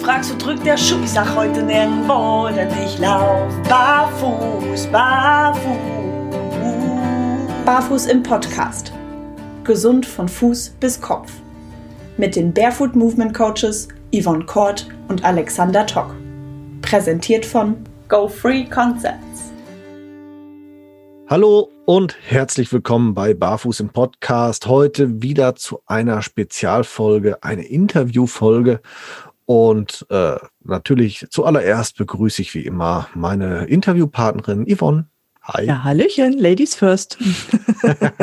fragst, wo drückt der Schuh? Ich sag heute nirgendwo, denn ich lauf barfuß, barfuß. Barfuß im Podcast. Gesund von Fuß bis Kopf. Mit den Barefoot Movement Coaches Yvonne Kort und Alexander Tock. Präsentiert von Go Free Concepts. Hallo und herzlich willkommen bei Barfuß im Podcast. Heute wieder zu einer Spezialfolge, eine Interviewfolge. Und äh, natürlich zuallererst begrüße ich wie immer meine Interviewpartnerin Yvonne. Hi. Ja, Hallöchen, Ladies first.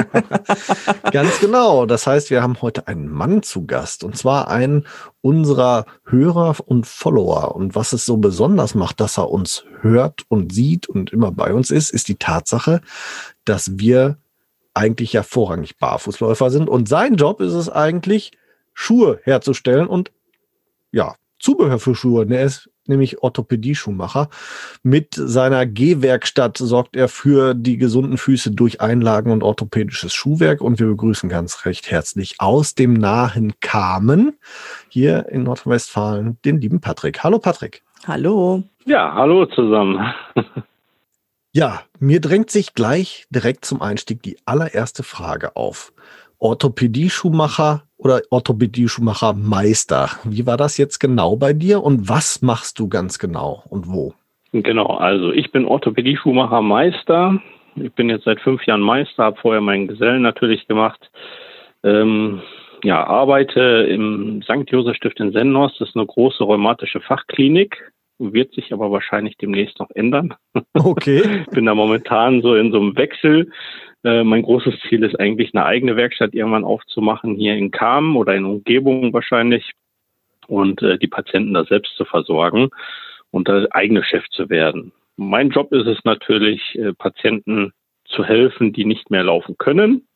Ganz genau. Das heißt, wir haben heute einen Mann zu Gast und zwar einen unserer Hörer und Follower. Und was es so besonders macht, dass er uns hört und sieht und immer bei uns ist, ist die Tatsache, dass wir eigentlich ja vorrangig Barfußläufer sind. Und sein Job ist es eigentlich, Schuhe herzustellen und ja, Zubehör für Schuhe. Er ist nämlich Orthopädie-Schuhmacher. Mit seiner Gehwerkstatt sorgt er für die gesunden Füße durch Einlagen und orthopädisches Schuhwerk. Und wir begrüßen ganz recht herzlich aus dem nahen Kamen hier in Nordrhein-Westfalen den lieben Patrick. Hallo Patrick. Hallo. Ja, hallo zusammen. ja, mir drängt sich gleich direkt zum Einstieg die allererste Frage auf. Orthopädie-Schuhmacher oder Orthopädie-Schuhmacher-Meister. Wie war das jetzt genau bei dir und was machst du ganz genau und wo? Genau, also ich bin Orthopädie-Schuhmacher-Meister. Ich bin jetzt seit fünf Jahren Meister, habe vorher meinen Gesellen natürlich gemacht. Ähm, ja, arbeite im St. Josef Stift in Sennhorst. Das ist eine große rheumatische Fachklinik. Wird sich aber wahrscheinlich demnächst noch ändern. Okay. bin da momentan so in so einem Wechsel. Äh, mein großes Ziel ist eigentlich, eine eigene Werkstatt irgendwann aufzumachen, hier in Kamen oder in Umgebung wahrscheinlich und äh, die Patienten da selbst zu versorgen und da eigene Chef zu werden. Mein Job ist es natürlich, äh, Patienten zu helfen, die nicht mehr laufen können.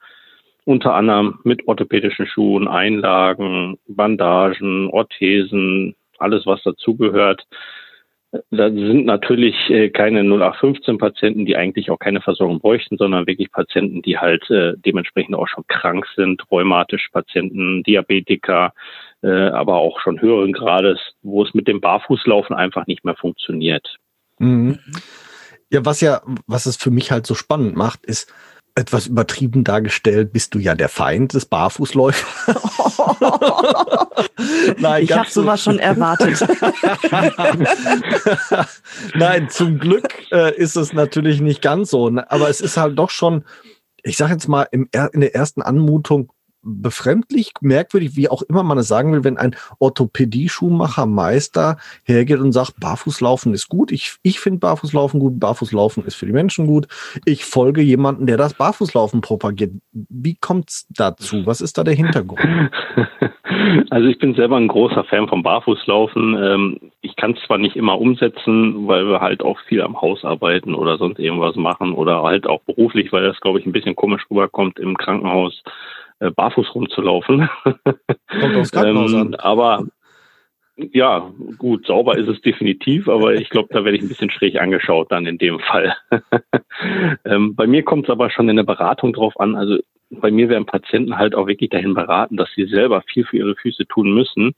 Unter anderem mit orthopädischen Schuhen, Einlagen, Bandagen, Orthesen, alles was dazugehört, da sind natürlich äh, keine 0815-Patienten, die eigentlich auch keine Versorgung bräuchten, sondern wirklich Patienten, die halt äh, dementsprechend auch schon krank sind, rheumatische Patienten, Diabetiker, äh, aber auch schon höheren Grades, wo es mit dem Barfußlaufen einfach nicht mehr funktioniert. Mhm. Ja, was ja, was es für mich halt so spannend macht, ist, etwas übertrieben dargestellt, bist du ja der Feind des Barfußläufers. Nein, ich habe sowas schon erwartet. Nein, zum Glück äh, ist es natürlich nicht ganz so. Ne? Aber es ist halt doch schon, ich sage jetzt mal, im, in der ersten Anmutung befremdlich, merkwürdig, wie auch immer man es sagen will, wenn ein Orthopädie-Schuhmacher-Meister hergeht und sagt, Barfußlaufen ist gut. Ich, ich finde Barfußlaufen gut. Barfußlaufen ist für die Menschen gut. Ich folge jemanden, der das Barfußlaufen propagiert. Wie kommt es dazu? Was ist da der Hintergrund? Also ich bin selber ein großer Fan vom Barfußlaufen. Ähm, ich kann es zwar nicht immer umsetzen, weil wir halt auch viel am Haus arbeiten oder sonst irgendwas machen oder halt auch beruflich, weil das, glaube ich, ein bisschen komisch rüberkommt im Krankenhaus äh, barfuß rumzulaufen. Kommt aufs Krankenhaus ähm, an. Aber ja, gut, sauber ist es definitiv, aber ich glaube, da werde ich ein bisschen schräg angeschaut dann in dem Fall. ähm, bei mir kommt es aber schon in der Beratung drauf an. Also bei mir werden Patienten halt auch wirklich dahin beraten, dass sie selber viel für ihre Füße tun müssen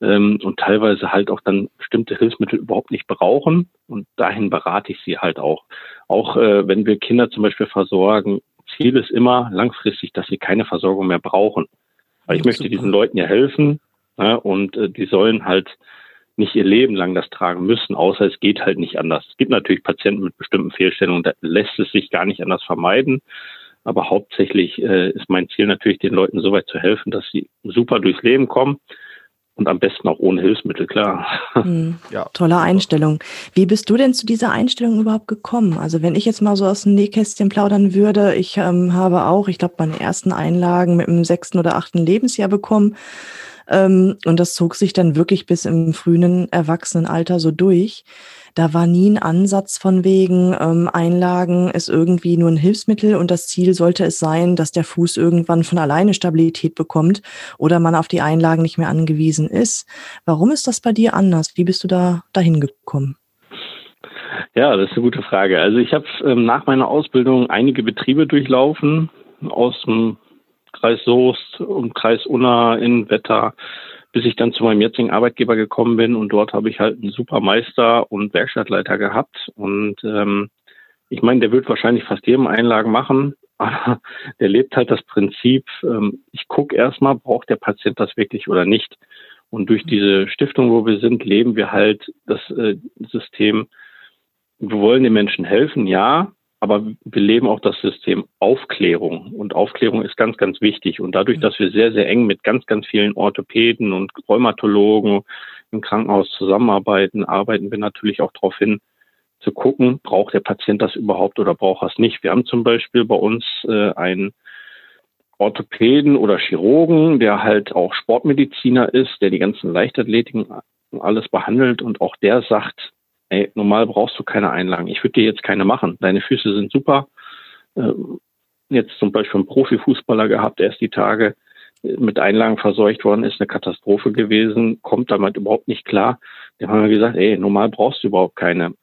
ähm, und teilweise halt auch dann bestimmte Hilfsmittel überhaupt nicht brauchen. Und dahin berate ich sie halt auch. Auch äh, wenn wir Kinder zum Beispiel versorgen, Ziel ist immer langfristig, dass sie keine Versorgung mehr brauchen. Weil ich möchte diesen Leuten ja helfen ja, und äh, die sollen halt nicht ihr Leben lang das tragen müssen, außer es geht halt nicht anders. Es gibt natürlich Patienten mit bestimmten Fehlstellungen, da lässt es sich gar nicht anders vermeiden. Aber hauptsächlich äh, ist mein Ziel natürlich, den Leuten so weit zu helfen, dass sie super durchs Leben kommen und am besten auch ohne Hilfsmittel, klar. Mhm. Ja. Tolle Einstellung. Wie bist du denn zu dieser Einstellung überhaupt gekommen? Also wenn ich jetzt mal so aus dem Nähkästchen plaudern würde, ich ähm, habe auch, ich glaube, meine ersten Einlagen mit dem sechsten oder achten Lebensjahr bekommen. Ähm, und das zog sich dann wirklich bis im frühen Erwachsenenalter so durch. Da war nie ein Ansatz von wegen, ähm, Einlagen ist irgendwie nur ein Hilfsmittel und das Ziel sollte es sein, dass der Fuß irgendwann von alleine Stabilität bekommt oder man auf die Einlagen nicht mehr angewiesen ist. Warum ist das bei dir anders? Wie bist du da dahin gekommen? Ja, das ist eine gute Frage. Also ich habe ähm, nach meiner Ausbildung einige Betriebe durchlaufen aus dem Kreis Soest und Kreis Unna in Wetter bis ich dann zu meinem jetzigen Arbeitgeber gekommen bin und dort habe ich halt einen Supermeister und Werkstattleiter gehabt und ähm, ich meine, der wird wahrscheinlich fast jedem Einlagen machen, aber der lebt halt das Prinzip, ähm, ich gucke erstmal, braucht der Patient das wirklich oder nicht. Und durch diese Stiftung, wo wir sind, leben wir halt das äh, System, wir wollen den Menschen helfen, ja, aber wir leben auch das System Aufklärung. Und Aufklärung ist ganz, ganz wichtig. Und dadurch, dass wir sehr, sehr eng mit ganz, ganz vielen Orthopäden und Rheumatologen im Krankenhaus zusammenarbeiten, arbeiten wir natürlich auch darauf hin, zu gucken, braucht der Patient das überhaupt oder braucht er es nicht. Wir haben zum Beispiel bei uns äh, einen Orthopäden oder Chirurgen, der halt auch Sportmediziner ist, der die ganzen Leichtathletiken alles behandelt und auch der sagt, ey, normal brauchst du keine Einlagen. Ich würde dir jetzt keine machen. Deine Füße sind super. Ähm, jetzt zum Beispiel einen Profifußballer gehabt, erst die Tage äh, mit Einlagen verseucht worden ist, eine Katastrophe gewesen, kommt damit überhaupt nicht klar. Dem haben wir gesagt, ey, normal brauchst du überhaupt keine.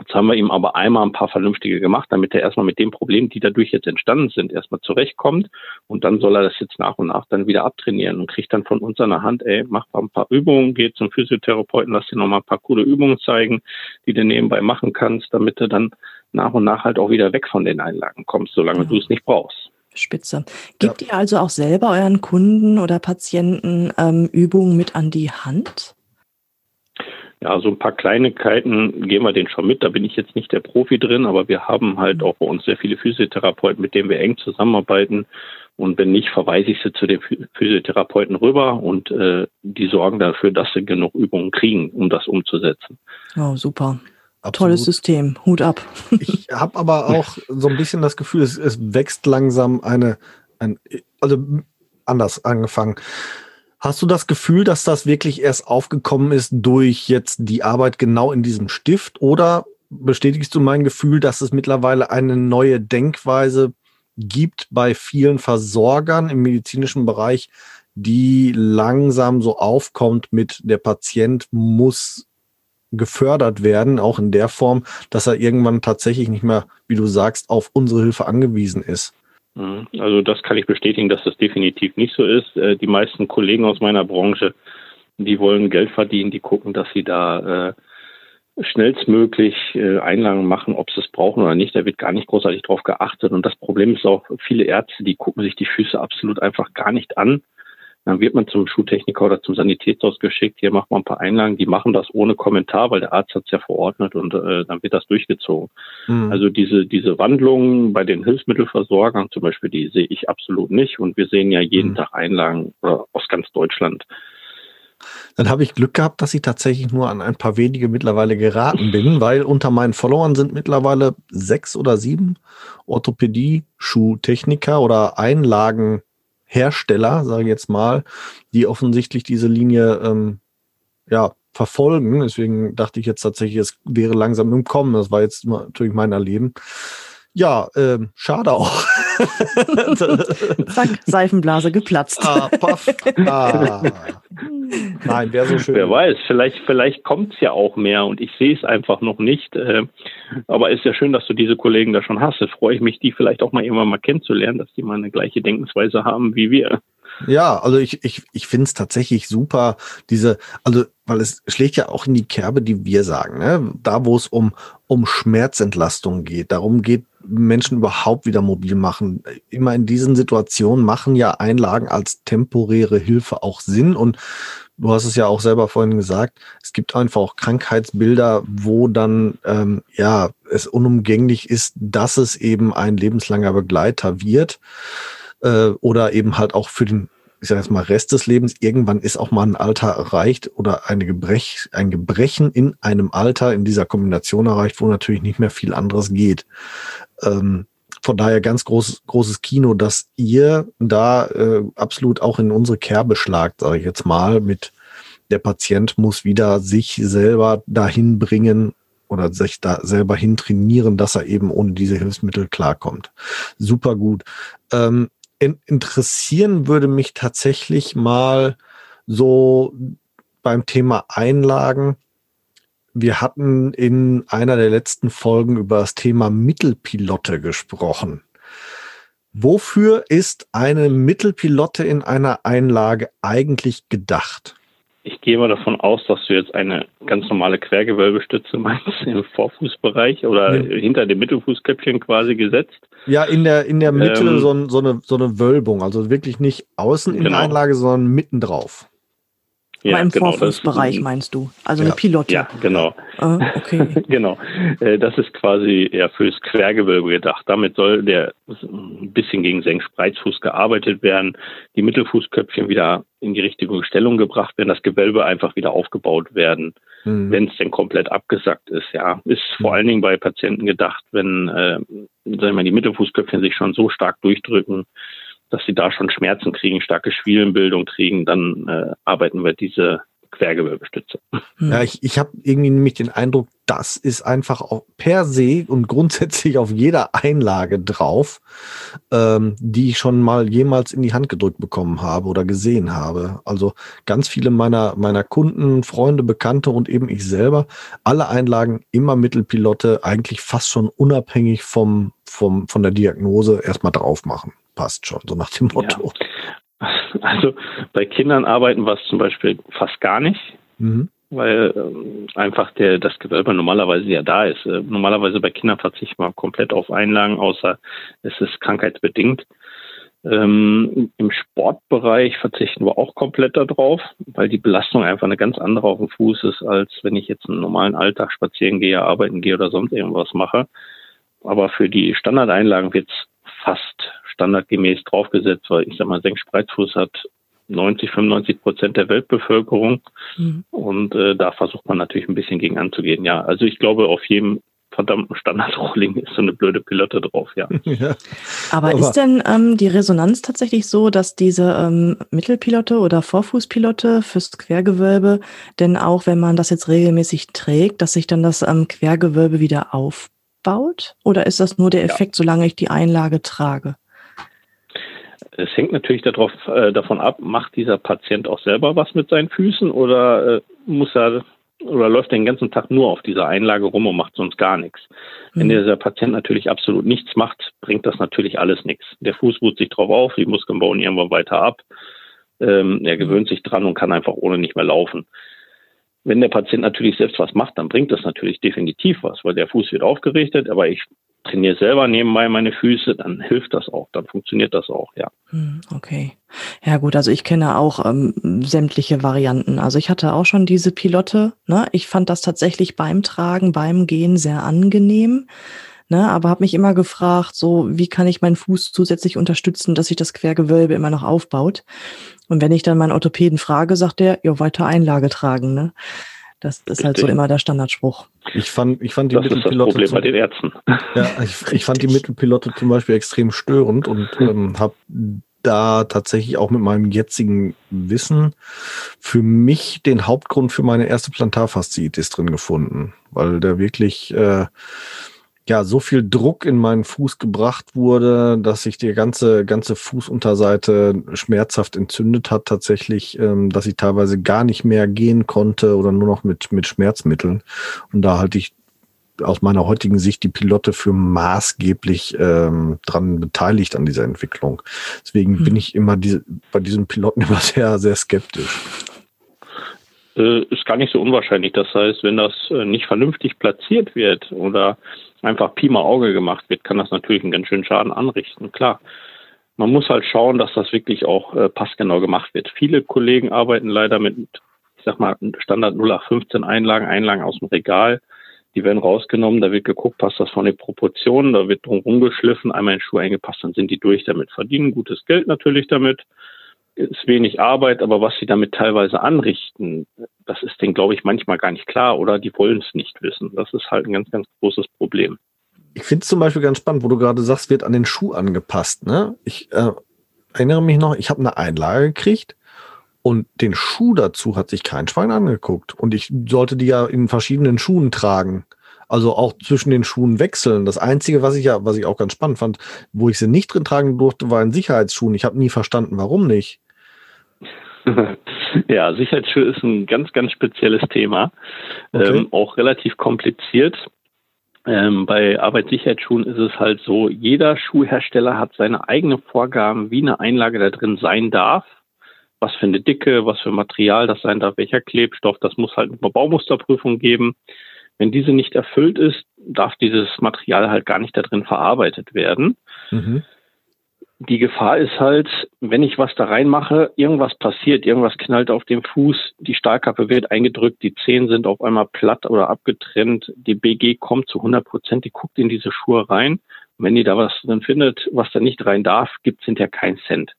Jetzt haben wir ihm aber einmal ein paar vernünftige gemacht, damit er erstmal mit den Problemen, die dadurch jetzt entstanden sind, erstmal zurechtkommt. Und dann soll er das jetzt nach und nach dann wieder abtrainieren und kriegt dann von uns an der Hand, ey, mach mal ein paar Übungen, geh zum Physiotherapeuten, lass dir nochmal ein paar coole Übungen zeigen, die du nebenbei machen kannst, damit du dann nach und nach halt auch wieder weg von den Einlagen kommst, solange ja. du es nicht brauchst. Spitze. Gebt ja. ihr also auch selber euren Kunden oder Patienten ähm, Übungen mit an die Hand? Ja, so ein paar Kleinigkeiten gehen wir den schon mit. Da bin ich jetzt nicht der Profi drin, aber wir haben halt auch bei uns sehr viele Physiotherapeuten, mit denen wir eng zusammenarbeiten. Und wenn nicht, verweise ich sie zu den Physiotherapeuten rüber und äh, die sorgen dafür, dass sie genug Übungen kriegen, um das umzusetzen. Oh, super. Absolut. Tolles System. Hut ab. Ich habe aber auch so ein bisschen das Gefühl, es, es wächst langsam eine, ein, also anders angefangen Hast du das Gefühl, dass das wirklich erst aufgekommen ist durch jetzt die Arbeit genau in diesem Stift oder bestätigst du mein Gefühl, dass es mittlerweile eine neue Denkweise gibt bei vielen Versorgern im medizinischen Bereich, die langsam so aufkommt mit der Patient muss gefördert werden, auch in der Form, dass er irgendwann tatsächlich nicht mehr, wie du sagst, auf unsere Hilfe angewiesen ist? Mhm. Also das kann ich bestätigen, dass das definitiv nicht so ist. Äh, die meisten Kollegen aus meiner Branche, die wollen Geld verdienen, die gucken, dass sie da äh, schnellstmöglich äh, Einlagen machen, ob sie es brauchen oder nicht. Da wird gar nicht großartig drauf geachtet. Und das Problem ist auch, viele Ärzte, die gucken sich die Füße absolut einfach gar nicht an. Dann wird man zum Schuhtechniker oder zum Sanitätshaus geschickt, hier macht man ein paar Einlagen, die machen das ohne Kommentar, weil der Arzt hat es ja verordnet und äh, dann wird das durchgezogen. Mhm. Also diese, diese Wandlungen bei den Hilfsmittelversorgern zum Beispiel, die sehe ich absolut nicht und wir sehen ja jeden mhm. Tag Einlagen äh, aus ganz Deutschland. Dann habe ich Glück gehabt, dass ich tatsächlich nur an ein paar wenige mittlerweile geraten bin, weil unter meinen Followern sind mittlerweile sechs oder sieben Orthopädie-Schuhtechniker oder Einlagen Hersteller, sage ich jetzt mal, die offensichtlich diese Linie ähm, ja, verfolgen. Deswegen dachte ich jetzt tatsächlich, es wäre langsam im Kommen. Das war jetzt natürlich mein Erleben. Ja, ähm, schade auch. Zack, Seifenblase geplatzt. Ah, paff. Ah. Nein, wäre so schön. Wer weiß, vielleicht, vielleicht kommt es ja auch mehr und ich sehe es einfach noch nicht. Äh, aber ist ja schön, dass du diese Kollegen da schon hast. Da freue ich mich, die vielleicht auch mal irgendwann mal kennenzulernen, dass die mal eine gleiche Denkensweise haben wie wir. Ja, also ich, ich, ich finde es tatsächlich super, diese, also, weil es schlägt ja auch in die Kerbe, die wir sagen, ne? Da, wo es um, um Schmerzentlastung geht, darum geht, Menschen überhaupt wieder mobil machen. Immer in diesen Situationen machen ja Einlagen als temporäre Hilfe auch Sinn. Und du hast es ja auch selber vorhin gesagt, es gibt einfach auch Krankheitsbilder, wo dann ähm, ja es unumgänglich ist, dass es eben ein lebenslanger Begleiter wird äh, oder eben halt auch für den ich sage jetzt mal, Rest des Lebens, irgendwann ist auch mal ein Alter erreicht oder eine Gebrech, ein Gebrechen in einem Alter in dieser Kombination erreicht, wo natürlich nicht mehr viel anderes geht. Ähm, von daher ganz großes, großes Kino, dass ihr da äh, absolut auch in unsere Kerbe schlagt, sage ich jetzt mal, mit der Patient muss wieder sich selber dahin bringen oder sich da selber hin trainieren, dass er eben ohne diese Hilfsmittel klarkommt. Super gut. Ähm, in, interessieren würde mich tatsächlich mal so beim Thema Einlagen. Wir hatten in einer der letzten Folgen über das Thema Mittelpilotte gesprochen. Wofür ist eine Mittelpilotte in einer Einlage eigentlich gedacht? Ich gehe mal davon aus, dass du jetzt eine ganz normale Quergewölbestütze meinst im Vorfußbereich oder ja. hinter dem Mittelfußköpfchen quasi gesetzt. Ja, in der, in der Mitte ähm, so, so, eine, so eine Wölbung, also wirklich nicht außen in genau. der Einlage, sondern mitten drauf. Ja, Aber im genau, Vorfußbereich ist, meinst du? Also ja. eine Pilotte. Ja, genau. Ah, okay. genau. Äh, das ist quasi ja fürs Quergewölbe gedacht. Damit soll der ein bisschen gegen Senkspreizfuß gearbeitet werden, die Mittelfußköpfchen wieder in die richtige Stellung gebracht werden, das Gewölbe einfach wieder aufgebaut werden, mhm. wenn es denn komplett abgesackt ist. Ja, ist vor allen Dingen bei Patienten gedacht, wenn äh, sagen wir mal, die Mittelfußköpfchen sich schon so stark durchdrücken, dass sie da schon Schmerzen kriegen, starke Schwielenbildung kriegen, dann äh, arbeiten wir diese Quergewölbestütze. Ja, ich, ich habe irgendwie nämlich den Eindruck, das ist einfach auch per se und grundsätzlich auf jeder Einlage drauf, ähm, die ich schon mal jemals in die Hand gedrückt bekommen habe oder gesehen habe. Also ganz viele meiner, meiner Kunden, Freunde, Bekannte und eben ich selber, alle Einlagen immer Mittelpilotte, eigentlich fast schon unabhängig vom, vom, von der Diagnose erstmal drauf machen passt schon, so nach dem Motto. Ja. Also bei Kindern arbeiten wir es zum Beispiel fast gar nicht, mhm. weil ähm, einfach der, das Gewölbe normalerweise ja da ist. Äh, normalerweise bei Kindern verzichten wir komplett auf Einlagen, außer es ist krankheitsbedingt. Ähm, Im Sportbereich verzichten wir auch komplett darauf, weil die Belastung einfach eine ganz andere auf dem Fuß ist, als wenn ich jetzt einen normalen Alltag spazieren gehe, arbeiten gehe oder sonst irgendwas mache. Aber für die Standardeinlagen wird es fast standardgemäß draufgesetzt, weil ich sag mal, Senkspreizfuß hat 90, 95 Prozent der Weltbevölkerung. Mhm. Und äh, da versucht man natürlich ein bisschen gegen anzugehen. Ja, also ich glaube, auf jedem verdammten Standardrohling ist so eine blöde Pilotte drauf, ja. ja. Aber, Aber, ist denn ähm, die Resonanz tatsächlich so, dass diese ähm, Mittelpilotte oder Vorfußpilotte fürs Quergewölbe denn auch, wenn man das jetzt regelmäßig trägt, dass sich dann das ähm, Quergewölbe wieder aufbaut? Oder ist das nur der Effekt, ja. solange ich die Einlage trage? Es hängt natürlich darauf, äh, davon ab, macht dieser Patient auch selber was mit seinen Füßen oder äh, muss er oder läuft den ganzen Tag nur auf dieser Einlage rum und macht sonst gar nichts. Mhm. Wenn dieser Patient natürlich absolut nichts macht, bringt das natürlich alles nichts. Der Fuß ruht sich drauf auf, die Muskeln bauen irgendwann weiter ab. Ähm, er gewöhnt sich dran und kann einfach ohne nicht mehr laufen. Wenn der Patient natürlich selbst was macht, dann bringt das natürlich definitiv was, weil der Fuß wird aufgerichtet, aber ich trainiere selber nebenbei meine Füße, dann hilft das auch, dann funktioniert das auch, ja. Hm, okay. Ja gut, also ich kenne auch ähm, sämtliche Varianten. Also ich hatte auch schon diese Pilotte. Ne? Ich fand das tatsächlich beim Tragen, beim Gehen sehr angenehm. Ne, aber habe mich immer gefragt, so wie kann ich meinen Fuß zusätzlich unterstützen, dass sich das Quergewölbe immer noch aufbaut. Und wenn ich dann meinen Orthopäden frage, sagt er, ja, weiter Einlage tragen. Ne? Das ist halt so immer der Standardspruch. Ich fand, ich fand die das Mittelpilotte. Ist das Problem bei den Ärzten. Ja, ich, ich fand die Mittelpilotte zum Beispiel extrem störend und ähm, habe da tatsächlich auch mit meinem jetzigen Wissen für mich den Hauptgrund für meine erste Plantarfasziitis drin gefunden, weil der wirklich äh, ja so viel Druck in meinen Fuß gebracht wurde, dass sich die ganze ganze Fußunterseite schmerzhaft entzündet hat tatsächlich, ähm, dass ich teilweise gar nicht mehr gehen konnte oder nur noch mit mit Schmerzmitteln und da halte ich aus meiner heutigen Sicht die Pilotte für maßgeblich ähm, dran beteiligt an dieser Entwicklung. Deswegen hm. bin ich immer diese, bei diesen Piloten immer sehr sehr skeptisch ist gar nicht so unwahrscheinlich. Das heißt, wenn das äh, nicht vernünftig platziert wird oder einfach Pi mal Auge gemacht wird, kann das natürlich einen ganz schönen Schaden anrichten. Klar. Man muss halt schauen, dass das wirklich auch äh, passgenau gemacht wird. Viele Kollegen arbeiten leider mit, ich sag mal, Standard 0815 Einlagen, Einlagen aus dem Regal. Die werden rausgenommen, da wird geguckt, passt das von den Proportionen, da wird drum rumgeschliffen, einmal in den Schuh eingepasst, dann sind die durch damit, verdienen gutes Geld natürlich damit ist wenig Arbeit, aber was sie damit teilweise anrichten, das ist denen, glaube ich, manchmal gar nicht klar oder die wollen es nicht wissen. Das ist halt ein ganz, ganz großes Problem. Ich finde es zum Beispiel ganz spannend, wo du gerade sagst, wird an den Schuh angepasst. Ne? Ich äh, erinnere mich noch, ich habe eine Einlage gekriegt und den Schuh dazu hat sich kein Schwein angeguckt. Und ich sollte die ja in verschiedenen Schuhen tragen. Also auch zwischen den Schuhen wechseln. Das Einzige, was ich ja, was ich auch ganz spannend fand, wo ich sie nicht drin tragen durfte, war in Sicherheitsschuhen. Ich habe nie verstanden, warum nicht. ja, Sicherheitsschuhe ist ein ganz, ganz spezielles Thema. Okay. Ähm, auch relativ kompliziert. Ähm, bei Arbeitssicherheitsschuhen ist es halt so, jeder Schuhhersteller hat seine eigenen Vorgaben, wie eine Einlage da drin sein darf. Was für eine Dicke, was für Material das sein darf, welcher Klebstoff, das muss halt eine Baumusterprüfung geben. Wenn diese nicht erfüllt ist, darf dieses Material halt gar nicht da drin verarbeitet werden. Mhm die Gefahr ist halt, wenn ich was da reinmache, irgendwas passiert, irgendwas knallt auf dem Fuß, die Stahlkappe wird eingedrückt, die Zehen sind auf einmal platt oder abgetrennt, die BG kommt zu 100 Prozent, die guckt in diese Schuhe rein. Und wenn die da was drin findet, was da nicht rein darf, gibt es hinterher keinen Cent.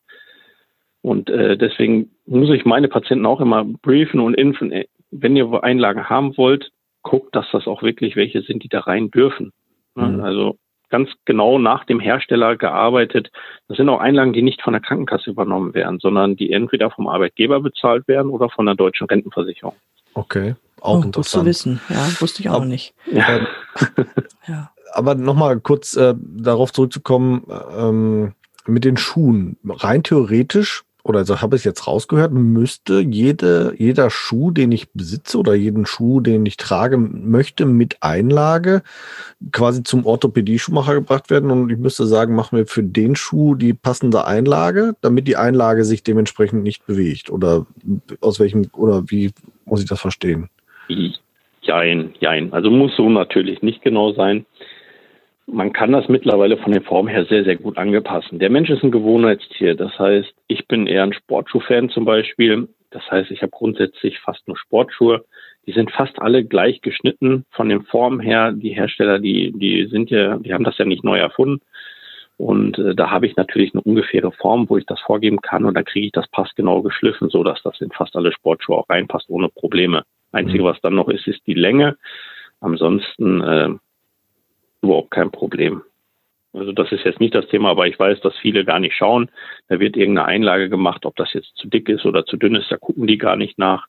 Und äh, deswegen muss ich meine Patienten auch immer briefen und impfen, äh, wenn ihr Einlagen haben wollt, guckt, dass das auch wirklich welche sind, die da rein dürfen. Mhm. Also ganz genau nach dem Hersteller gearbeitet. Das sind auch Einlagen, die nicht von der Krankenkasse übernommen werden, sondern die entweder vom Arbeitgeber bezahlt werden oder von der deutschen Rentenversicherung. Okay, auch oh, interessant. Gut zu wissen, ja, wusste ich auch aber, nicht. Ja. ja. Aber nochmal kurz äh, darauf zurückzukommen, ähm, mit den Schuhen. Rein theoretisch oder so habe ich jetzt rausgehört, müsste jede, jeder Schuh, den ich besitze oder jeden Schuh, den ich trage möchte, mit Einlage quasi zum Orthopädie-Schuhmacher gebracht werden. Und ich müsste sagen, machen wir für den Schuh die passende Einlage, damit die Einlage sich dementsprechend nicht bewegt. Oder aus welchem, oder wie muss ich das verstehen? Jein, jein. Also muss so natürlich nicht genau sein man kann das mittlerweile von der Form her sehr, sehr gut angepassen. Der Mensch ist ein Gewohnheitstier. Das heißt, ich bin eher ein Sportschuh-Fan zum Beispiel. Das heißt, ich habe grundsätzlich fast nur Sportschuhe. Die sind fast alle gleich geschnitten von den Formen her. Die Hersteller, die, die sind ja, die haben das ja nicht neu erfunden. Und äh, da habe ich natürlich eine ungefähre Form, wo ich das vorgeben kann und dann kriege ich das passgenau geschliffen, so dass das in fast alle Sportschuhe auch reinpasst, ohne Probleme. Einzige, mhm. was dann noch ist, ist die Länge. Ansonsten äh, überhaupt kein Problem. Also das ist jetzt nicht das Thema, aber ich weiß, dass viele gar nicht schauen. Da wird irgendeine Einlage gemacht, ob das jetzt zu dick ist oder zu dünn ist, da gucken die gar nicht nach.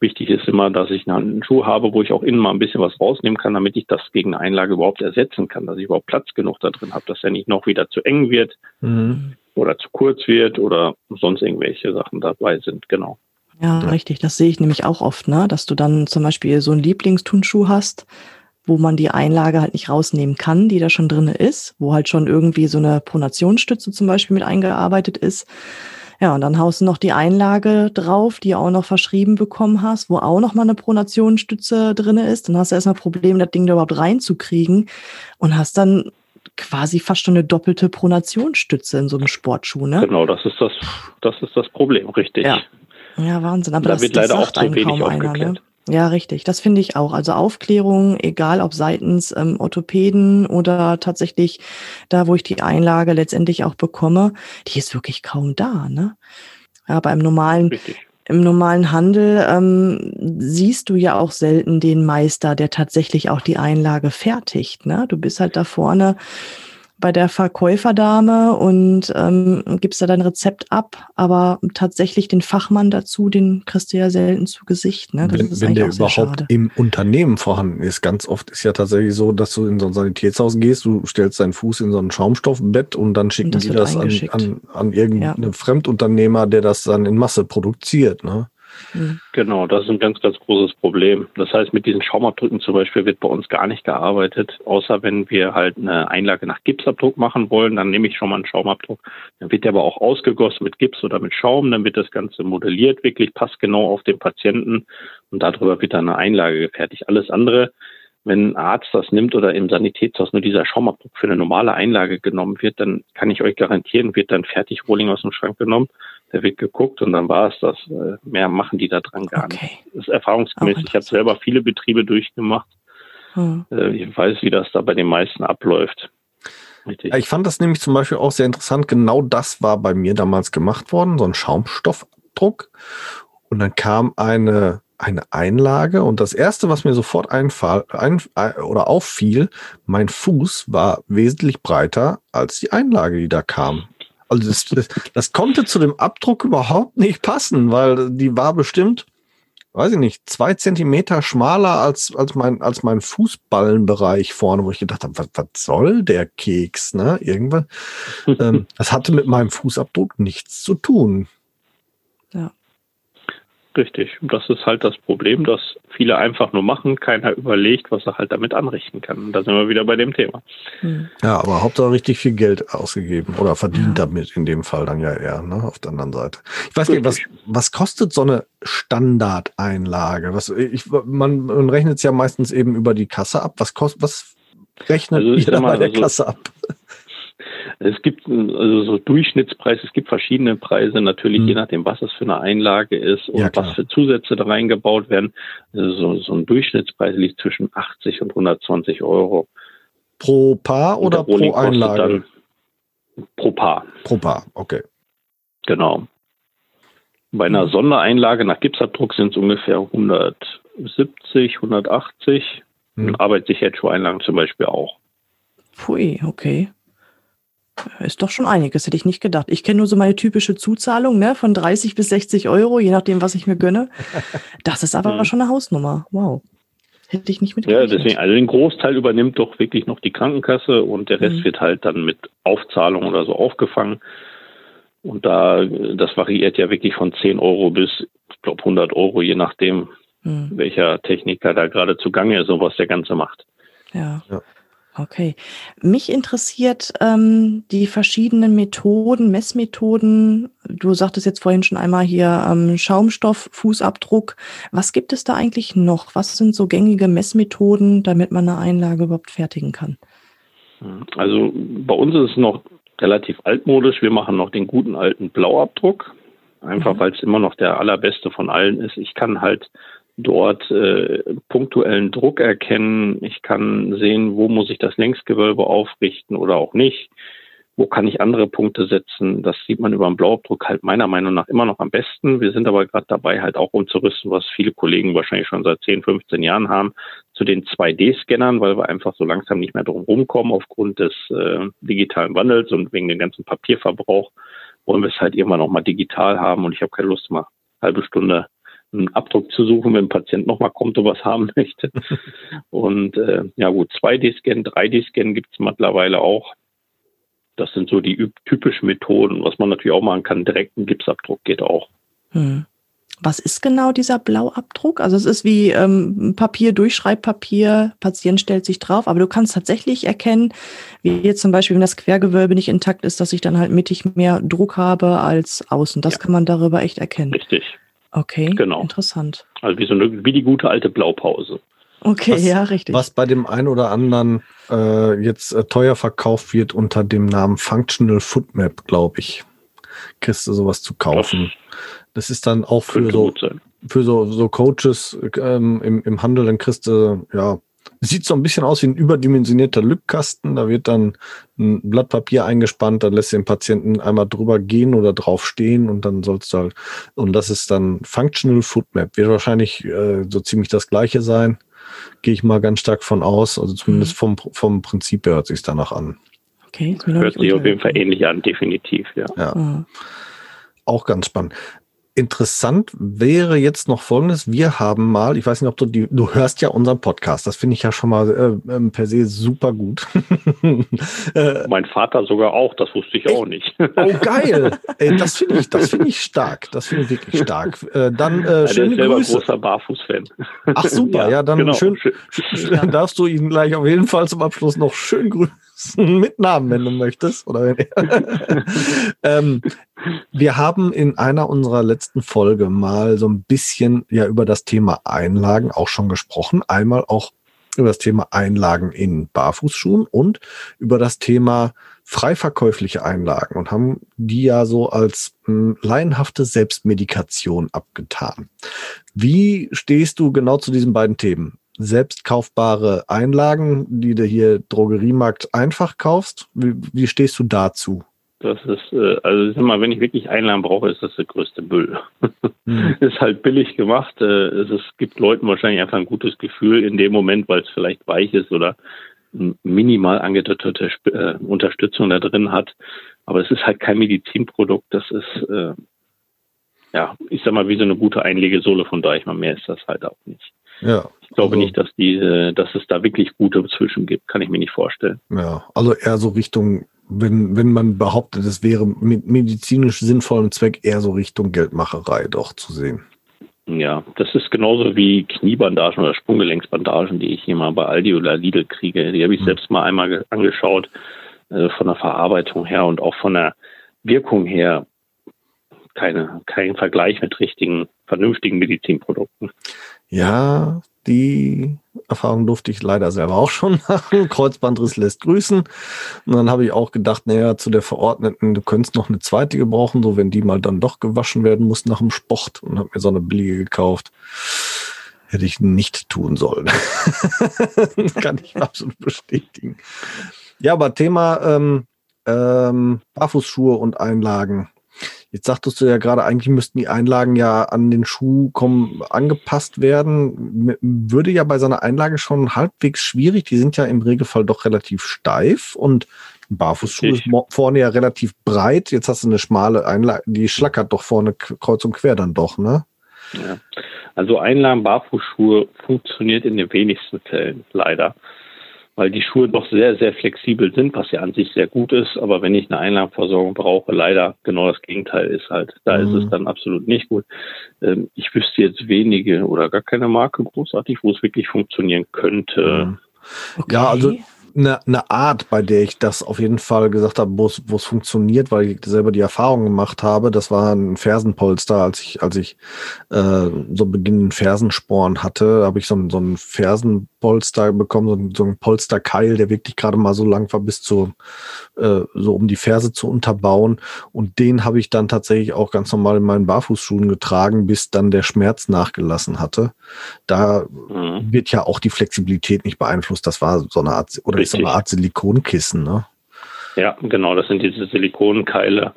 Wichtig ist immer, dass ich einen Schuh habe, wo ich auch innen mal ein bisschen was rausnehmen kann, damit ich das gegen eine Einlage überhaupt ersetzen kann, dass ich überhaupt Platz genug da drin habe, dass er nicht noch wieder zu eng wird mhm. oder zu kurz wird oder sonst irgendwelche Sachen dabei sind, genau. Ja, ja, richtig. Das sehe ich nämlich auch oft, ne? dass du dann zum Beispiel so einen Lieblingstunschuh hast, wo man die Einlage halt nicht rausnehmen kann, die da schon drin ist, wo halt schon irgendwie so eine Pronationsstütze zum Beispiel mit eingearbeitet ist. Ja, und dann haust du noch die Einlage drauf, die du auch noch verschrieben bekommen hast, wo auch noch mal eine Pronationsstütze drin ist. Dann hast du erstmal Probleme, das Ding da überhaupt reinzukriegen und hast dann quasi fast schon eine doppelte Pronationsstütze in so einem Sportschuh, ne? Genau, das ist das, das ist das Problem, richtig. Ja, ja Wahnsinn. Aber da das, wird das leider auch zu wenig einer, ne? Ja, richtig. Das finde ich auch. Also Aufklärung, egal ob seitens ähm, Orthopäden oder tatsächlich da, wo ich die Einlage letztendlich auch bekomme, die ist wirklich kaum da. Ne? Aber im normalen, im normalen Handel ähm, siehst du ja auch selten den Meister, der tatsächlich auch die Einlage fertigt. Ne? Du bist halt da vorne bei der Verkäuferdame und ähm, gibst da dein Rezept ab, aber tatsächlich den Fachmann dazu, den kriegst du ja selten zu Gesicht. Ne? Das wenn wenn der überhaupt im Unternehmen vorhanden ist, ganz oft ist ja tatsächlich so, dass du in so ein Sanitätshaus gehst, du stellst deinen Fuß in so ein Schaumstoffbett und dann schicken und die das an, an, an irgendeinen ja. Fremdunternehmer, der das dann in Masse produziert. Ne? Mhm. Genau, das ist ein ganz, ganz großes Problem. Das heißt, mit diesen Schaumabdrücken zum Beispiel wird bei uns gar nicht gearbeitet, außer wenn wir halt eine Einlage nach Gipsabdruck machen wollen, dann nehme ich schon mal einen Schaumabdruck. Dann wird der aber auch ausgegossen mit Gips oder mit Schaum, dann wird das Ganze modelliert, wirklich passgenau auf den Patienten und darüber wird dann eine Einlage gefertigt. Alles andere wenn ein Arzt das nimmt oder im Sanitätshaus nur dieser Schaumabdruck für eine normale Einlage genommen wird, dann kann ich euch garantieren, wird dann fertig Rolling aus dem Schrank genommen der wird geguckt und dann war es das. Äh, mehr machen die da dran gar okay. nicht. Das ist erfahrungsgemäß. Ich habe selber viele Betriebe durchgemacht. Hm. Äh, ich weiß, wie das da bei den meisten abläuft. Richtig. Ich fand das nämlich zum Beispiel auch sehr interessant. Genau das war bei mir damals gemacht worden, so ein Schaumstoffdruck. Und dann kam eine, eine Einlage und das erste, was mir sofort einfall, ein, oder auffiel, mein Fuß war wesentlich breiter als die Einlage, die da kam. Also das, das, das konnte zu dem Abdruck überhaupt nicht passen, weil die war bestimmt, weiß ich nicht, zwei Zentimeter schmaler als, als mein, als mein Fußballenbereich vorne, wo ich gedacht habe, was, was soll der Keks, ne? Irgendwann. ähm, das hatte mit meinem Fußabdruck nichts zu tun. Ja. Richtig. Und das ist halt das Problem, dass viele einfach nur machen, keiner überlegt, was er halt damit anrichten kann. Und da sind wir wieder bei dem Thema. Hm. Ja, aber Hauptsache richtig viel Geld ausgegeben oder verdient ja. damit in dem Fall dann ja eher, ne, auf der anderen Seite. Ich weiß nicht, was, was kostet so eine Standardeinlage? Was, ich, man, man rechnet es ja meistens eben über die Kasse ab. Was kostet, was rechnet also ihr da bei der also, Kasse ab? Es gibt also so Durchschnittspreis, es gibt verschiedene Preise, natürlich hm. je nachdem, was es für eine Einlage ist und ja, was für Zusätze da reingebaut werden. Also so, so ein Durchschnittspreis liegt zwischen 80 und 120 Euro. Pro Paar oder pro Einlage? pro Paar. Pro Paar, okay. Genau. Bei einer hm. Sondereinlage nach Gipsabdruck sind es ungefähr 170, 180. Hm. Arbeitssicherheitsschuheinlagen zum Beispiel auch. Pfui, okay. Ist doch schon einiges, hätte ich nicht gedacht. Ich kenne nur so meine typische Zuzahlung, ne, von 30 bis 60 Euro, je nachdem, was ich mir gönne. Das ist aber mhm. schon eine Hausnummer. Wow. Hätte ich nicht mitgerechnet. Ja, deswegen, also den Großteil übernimmt doch wirklich noch die Krankenkasse und der Rest mhm. wird halt dann mit Aufzahlung oder so aufgefangen. Und da, das variiert ja wirklich von 10 Euro bis, ich glaube, 100 Euro, je nachdem, mhm. welcher Techniker da gerade zugange ist und was der Ganze macht. Ja. ja. Okay. Mich interessiert ähm, die verschiedenen Methoden, Messmethoden. Du sagtest jetzt vorhin schon einmal hier ähm, Schaumstoff, Fußabdruck. Was gibt es da eigentlich noch? Was sind so gängige Messmethoden, damit man eine Einlage überhaupt fertigen kann? Also bei uns ist es noch relativ altmodisch. Wir machen noch den guten alten Blauabdruck. Einfach mhm. weil es immer noch der allerbeste von allen ist. Ich kann halt dort äh, punktuellen Druck erkennen. Ich kann sehen, wo muss ich das Längsgewölbe aufrichten oder auch nicht. Wo kann ich andere Punkte setzen? Das sieht man über den Blauabdruck halt meiner Meinung nach immer noch am besten. Wir sind aber gerade dabei, halt auch umzurüsten, was viele Kollegen wahrscheinlich schon seit 10, 15 Jahren haben, zu den 2D-Scannern, weil wir einfach so langsam nicht mehr drum rumkommen aufgrund des äh, digitalen Wandels und wegen dem ganzen Papierverbrauch wollen wir es halt irgendwann noch mal digital haben und ich habe keine Lust mal halbe Stunde einen Abdruck zu suchen, wenn ein Patient nochmal kommt und was haben möchte. und äh, ja gut, 2D-Scan, 3D-Scan gibt es mittlerweile auch. Das sind so die typischen Methoden. Was man natürlich auch machen kann, direkt ein Gipsabdruck geht auch. Hm. Was ist genau dieser Blauabdruck? Also es ist wie ähm, Papier, Durchschreibpapier, Patient stellt sich drauf, aber du kannst tatsächlich erkennen, wie jetzt zum Beispiel, wenn das Quergewölbe nicht intakt ist, dass ich dann halt mittig mehr Druck habe als außen. Das ja. kann man darüber echt erkennen. Richtig. Okay, genau. interessant. Also wie, so eine, wie die gute alte Blaupause. Okay, was, ja, richtig. Was bei dem einen oder anderen äh, jetzt äh, teuer verkauft wird unter dem Namen Functional Footmap, glaube ich. Kriegst du sowas zu kaufen. Das, das ist dann auch für so, für so, so Coaches ähm, im, im Handel, dann kriegst du ja Sieht so ein bisschen aus wie ein überdimensionierter Lückkasten. Da wird dann ein Blatt Papier eingespannt, dann lässt den Patienten einmal drüber gehen oder drauf stehen und dann sollst du halt, und das ist dann Functional Foot Map. Wird wahrscheinlich äh, so ziemlich das gleiche sein. Gehe ich mal ganz stark von aus. Also zumindest mhm. vom, vom Prinzip her hört sich danach an. Okay, hört sich auf jeden Fall ähnlich an, definitiv, ja. ja. Mhm. Auch ganz spannend. Interessant wäre jetzt noch Folgendes. Wir haben mal, ich weiß nicht, ob du die, du hörst ja unseren Podcast. Das finde ich ja schon mal äh, ähm, per se super gut. äh, mein Vater sogar auch. Das wusste ich ey, auch nicht. oh geil! Ey, das finde ich, das finde ich stark. Das finde ich wirklich stark. Äh, dann äh, ja, schöne der ist Grüße. großer Barfuß-Fan. Ach super. ja, ja, dann genau. schön, schön, darfst du ihn gleich auf jeden Fall zum Abschluss noch schön grüßen. mit Namen, wenn du möchtest. Oder wenn ähm, wir haben in einer unserer letzten Folge mal so ein bisschen ja über das Thema Einlagen auch schon gesprochen. Einmal auch über das Thema Einlagen in Barfußschuhen und über das Thema freiverkäufliche Einlagen und haben die ja so als mh, hm, laienhafte Selbstmedikation abgetan. Wie stehst du genau zu diesen beiden Themen? Selbstkaufbare Einlagen, die du hier Drogeriemarkt einfach kaufst. Wie, wie stehst du dazu? Das ist, äh, also sag mal, wenn ich wirklich Einlagen brauche, ist das der größte Müll. Hm. ist halt billig gemacht. Äh, es ist, gibt Leuten wahrscheinlich einfach ein gutes Gefühl in dem Moment, weil es vielleicht weich ist oder minimal angedeutete äh, Unterstützung da drin hat. Aber es ist halt kein Medizinprodukt. Das ist, äh, ja, ich sag mal, wie so eine gute Einlegesohle von Deichmann. Mehr ist das halt auch nicht. Ja. Ich glaube also, nicht, dass die, äh, dass es da wirklich gute zwischen gibt. Kann ich mir nicht vorstellen. Ja, also eher so Richtung, wenn, wenn man behauptet, es wäre mit medizinisch sinnvollem Zweck eher so Richtung Geldmacherei doch zu sehen. Ja, das ist genauso wie Kniebandagen oder Sprunggelenksbandagen, die ich hier mal bei Aldi oder Lidl kriege. Die habe ich mhm. selbst mal einmal angeschaut, äh, von der Verarbeitung her und auch von der Wirkung her. Keine, kein Vergleich mit richtigen, vernünftigen Medizinprodukten. Ja, die Erfahrung durfte ich leider selber auch schon machen. Kreuzbandriss lässt grüßen. Und dann habe ich auch gedacht, naja, zu der Verordneten, du könntest noch eine zweite gebrauchen, so wenn die mal dann doch gewaschen werden muss nach dem Sport und habe mir so eine billige gekauft. Hätte ich nicht tun sollen. kann ich absolut bestätigen. Ja, aber Thema ähm, ähm, Barfußschuhe und Einlagen. Jetzt sagtest du ja gerade, eigentlich müssten die Einlagen ja an den Schuh kommen, angepasst werden. Würde ja bei seiner Einlage schon halbwegs schwierig. Die sind ja im Regelfall doch relativ steif und ein Barfußschuh ist vorne ja relativ breit. Jetzt hast du eine schmale Einlage, die schlackert doch vorne kreuz und quer dann doch, ne? Ja. Also Einlagen Barfußschuhe funktioniert in den wenigsten Fällen, leider weil die Schuhe doch sehr, sehr flexibel sind, was ja an sich sehr gut ist. Aber wenn ich eine Einlagenversorgung brauche, leider genau das Gegenteil ist halt. Da mhm. ist es dann absolut nicht gut. Ähm, ich wüsste jetzt wenige oder gar keine Marke großartig, wo es wirklich funktionieren könnte. Mhm. Okay. Ja, also eine, eine Art, bei der ich das auf jeden Fall gesagt habe, wo es, wo es funktioniert, weil ich selber die Erfahrung gemacht habe. Das war ein Fersenpolster, als ich, als ich äh, so beginnenden Fersensporn hatte, habe ich so, so einen Fersenpolster bekommen, so, ein, so ein Polsterkeil, der wirklich gerade mal so lang war, bis zu äh, so um die Ferse zu unterbauen. Und den habe ich dann tatsächlich auch ganz normal in meinen Barfußschuhen getragen, bis dann der Schmerz nachgelassen hatte. Da mhm. wird ja auch die Flexibilität nicht beeinflusst. Das war so eine Art, oder ist so eine Art Silikonkissen, ne? Ja, genau, das sind diese Silikonkeile.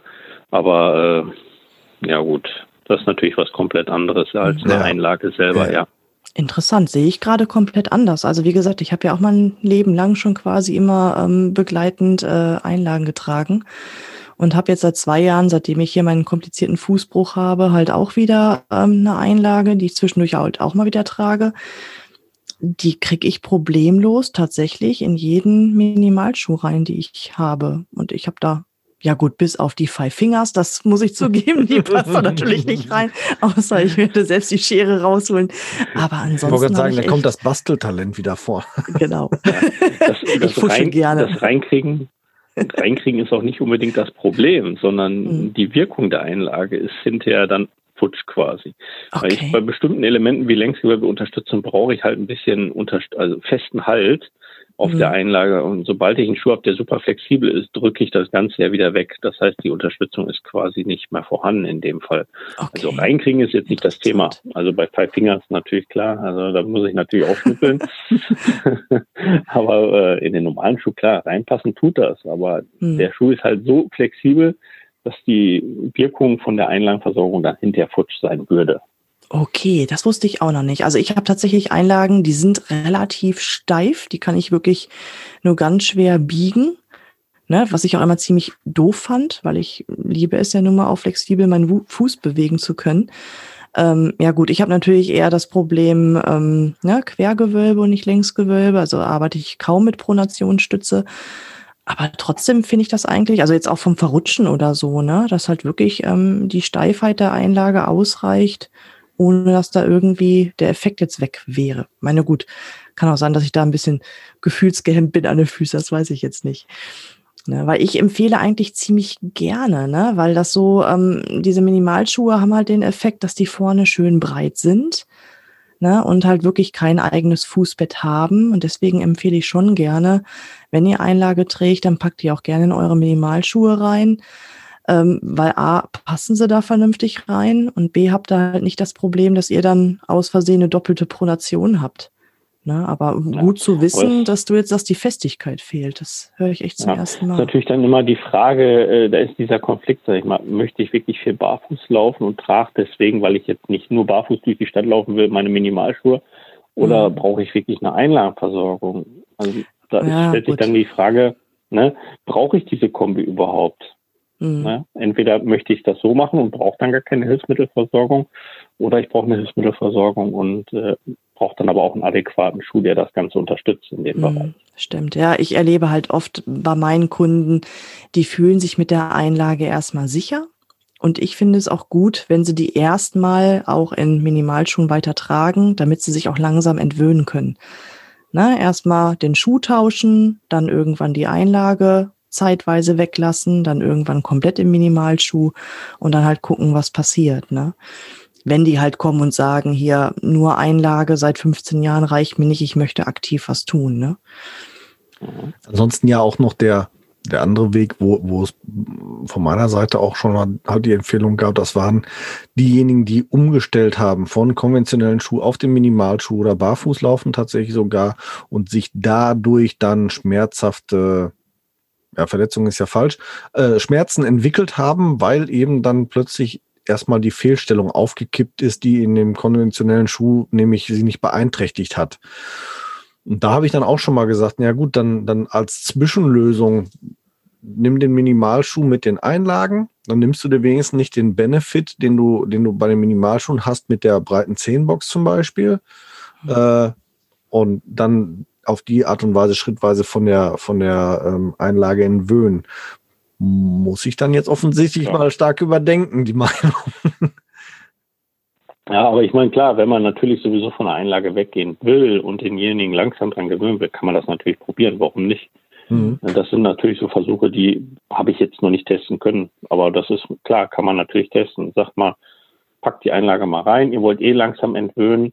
Aber äh, ja gut, das ist natürlich was komplett anderes als eine ja. Einlage selber, ja. ja. Interessant, sehe ich gerade komplett anders. Also wie gesagt, ich habe ja auch mein Leben lang schon quasi immer ähm, begleitend äh, Einlagen getragen und habe jetzt seit zwei Jahren, seitdem ich hier meinen komplizierten Fußbruch habe, halt auch wieder ähm, eine Einlage, die ich zwischendurch halt auch mal wieder trage die kriege ich problemlos tatsächlich in jeden Minimalschuh rein, die ich habe. Und ich habe da, ja gut, bis auf die Five Fingers, das muss ich zugeben, die passt da natürlich nicht rein, außer ich werde selbst die Schere rausholen. Aber ansonsten. Ich wollte sagen, da kommt das Basteltalent wieder vor. Genau. das, das ich rein, gerne. Das Reinkriegen, Reinkriegen ist auch nicht unbedingt das Problem, sondern mhm. die Wirkung der Einlage ist hinterher dann futsch quasi. Okay. Weil ich bei bestimmten Elementen wie Längsgewölbeunterstützung brauche ich halt ein bisschen unter, also festen Halt auf mhm. der Einlage. Und sobald ich einen Schuh habe, der super flexibel ist, drücke ich das Ganze ja wieder weg. Das heißt, die Unterstützung ist quasi nicht mehr vorhanden in dem Fall. Okay. Also reinkriegen ist jetzt nicht das Thema. Also bei Five Fingers natürlich klar. Also da muss ich natürlich auch schnippeln. aber äh, in den normalen Schuh klar, reinpassen tut das. Aber mhm. der Schuh ist halt so flexibel, dass die Wirkung von der Einlagenversorgung dann hinterher futsch sein würde. Okay, das wusste ich auch noch nicht. Also ich habe tatsächlich Einlagen, die sind relativ steif, die kann ich wirklich nur ganz schwer biegen. Ne, was ich auch immer ziemlich doof fand, weil ich liebe es ja nun mal auch flexibel meinen Fuß bewegen zu können. Ähm, ja gut, ich habe natürlich eher das Problem ähm, ne, Quergewölbe und nicht Längsgewölbe, also arbeite ich kaum mit Pronationsstütze. Aber trotzdem finde ich das eigentlich, also jetzt auch vom Verrutschen oder so, ne, dass halt wirklich ähm, die Steifheit der Einlage ausreicht, ohne dass da irgendwie der Effekt jetzt weg wäre. Meine gut, kann auch sein, dass ich da ein bisschen gefühlsgehemmt bin an den Füßen, das weiß ich jetzt nicht. Ne, weil ich empfehle eigentlich ziemlich gerne, ne, weil das so, ähm, diese Minimalschuhe haben halt den Effekt, dass die vorne schön breit sind ne, und halt wirklich kein eigenes Fußbett haben. Und deswegen empfehle ich schon gerne, wenn ihr Einlage trägt, dann packt ihr auch gerne in eure Minimalschuhe rein. Ähm, weil A, passen sie da vernünftig rein und B, habt ihr halt nicht das Problem, dass ihr dann aus Versehen eine doppelte Pronation habt. Ne, aber ja, gut zu wissen, dass du jetzt, dass die Festigkeit fehlt, das höre ich echt zum ja, ersten Mal. Das ist natürlich dann immer die Frage, äh, da ist dieser Konflikt, sag ich mal, möchte ich wirklich viel barfuß laufen und trage deswegen, weil ich jetzt nicht nur barfuß durch die Stadt laufen will, meine Minimalschuhe, oder mhm. brauche ich wirklich eine Einlagenversorgung? Also da ja, stellt sich dann die Frage, ne, brauche ich diese Kombi überhaupt? Mhm. Ne? Entweder möchte ich das so machen und brauche dann gar keine Hilfsmittelversorgung, oder ich brauche eine Hilfsmittelversorgung und äh, braucht dann aber auch einen adäquaten Schuh, der das Ganze unterstützt in dem mhm, Bereich. Stimmt, ja. Ich erlebe halt oft bei meinen Kunden, die fühlen sich mit der Einlage erstmal sicher Und ich finde es auch gut, wenn sie die erstmal auch in Minimalschuhen weiter tragen, damit sie sich auch langsam entwöhnen können. Na, erstmal den Schuh tauschen, dann irgendwann die Einlage zeitweise weglassen, dann irgendwann komplett im Minimalschuh und dann halt gucken, was passiert. Ne? Wenn die halt kommen und sagen, hier nur Einlage seit 15 Jahren reicht mir nicht, ich möchte aktiv was tun. Ne? Ansonsten ja auch noch der der andere Weg, wo, wo es von meiner Seite auch schon mal halt die Empfehlung gab, das waren diejenigen, die umgestellt haben von konventionellen Schuh auf den Minimalschuh oder Barfußlaufen tatsächlich sogar und sich dadurch dann schmerzhafte ja, Verletzung ist ja falsch, äh, Schmerzen entwickelt haben, weil eben dann plötzlich erstmal die Fehlstellung aufgekippt ist, die in dem konventionellen Schuh nämlich sie nicht beeinträchtigt hat. Und da habe ich dann auch schon mal gesagt, na gut, dann, dann als Zwischenlösung nimm den Minimalschuh mit den Einlagen, dann nimmst du dir wenigstens nicht den Benefit, den du, den du bei den Minimalschuhen hast mit der breiten Zehenbox zum Beispiel. Mhm. Äh, und dann auf die Art und Weise schrittweise von der, von der ähm, Einlage entwöhnen. Muss ich dann jetzt offensichtlich ja. mal stark überdenken, die Meinung. Ja, aber ich meine, klar, wenn man natürlich sowieso von der Einlage weggehen will und denjenigen langsam dran gewöhnen will, kann man das natürlich probieren. Warum nicht? Mhm. Das sind natürlich so Versuche, die habe ich jetzt noch nicht testen können. Aber das ist klar, kann man natürlich testen. Sagt mal, packt die Einlage mal rein. Ihr wollt eh langsam entwöhnen.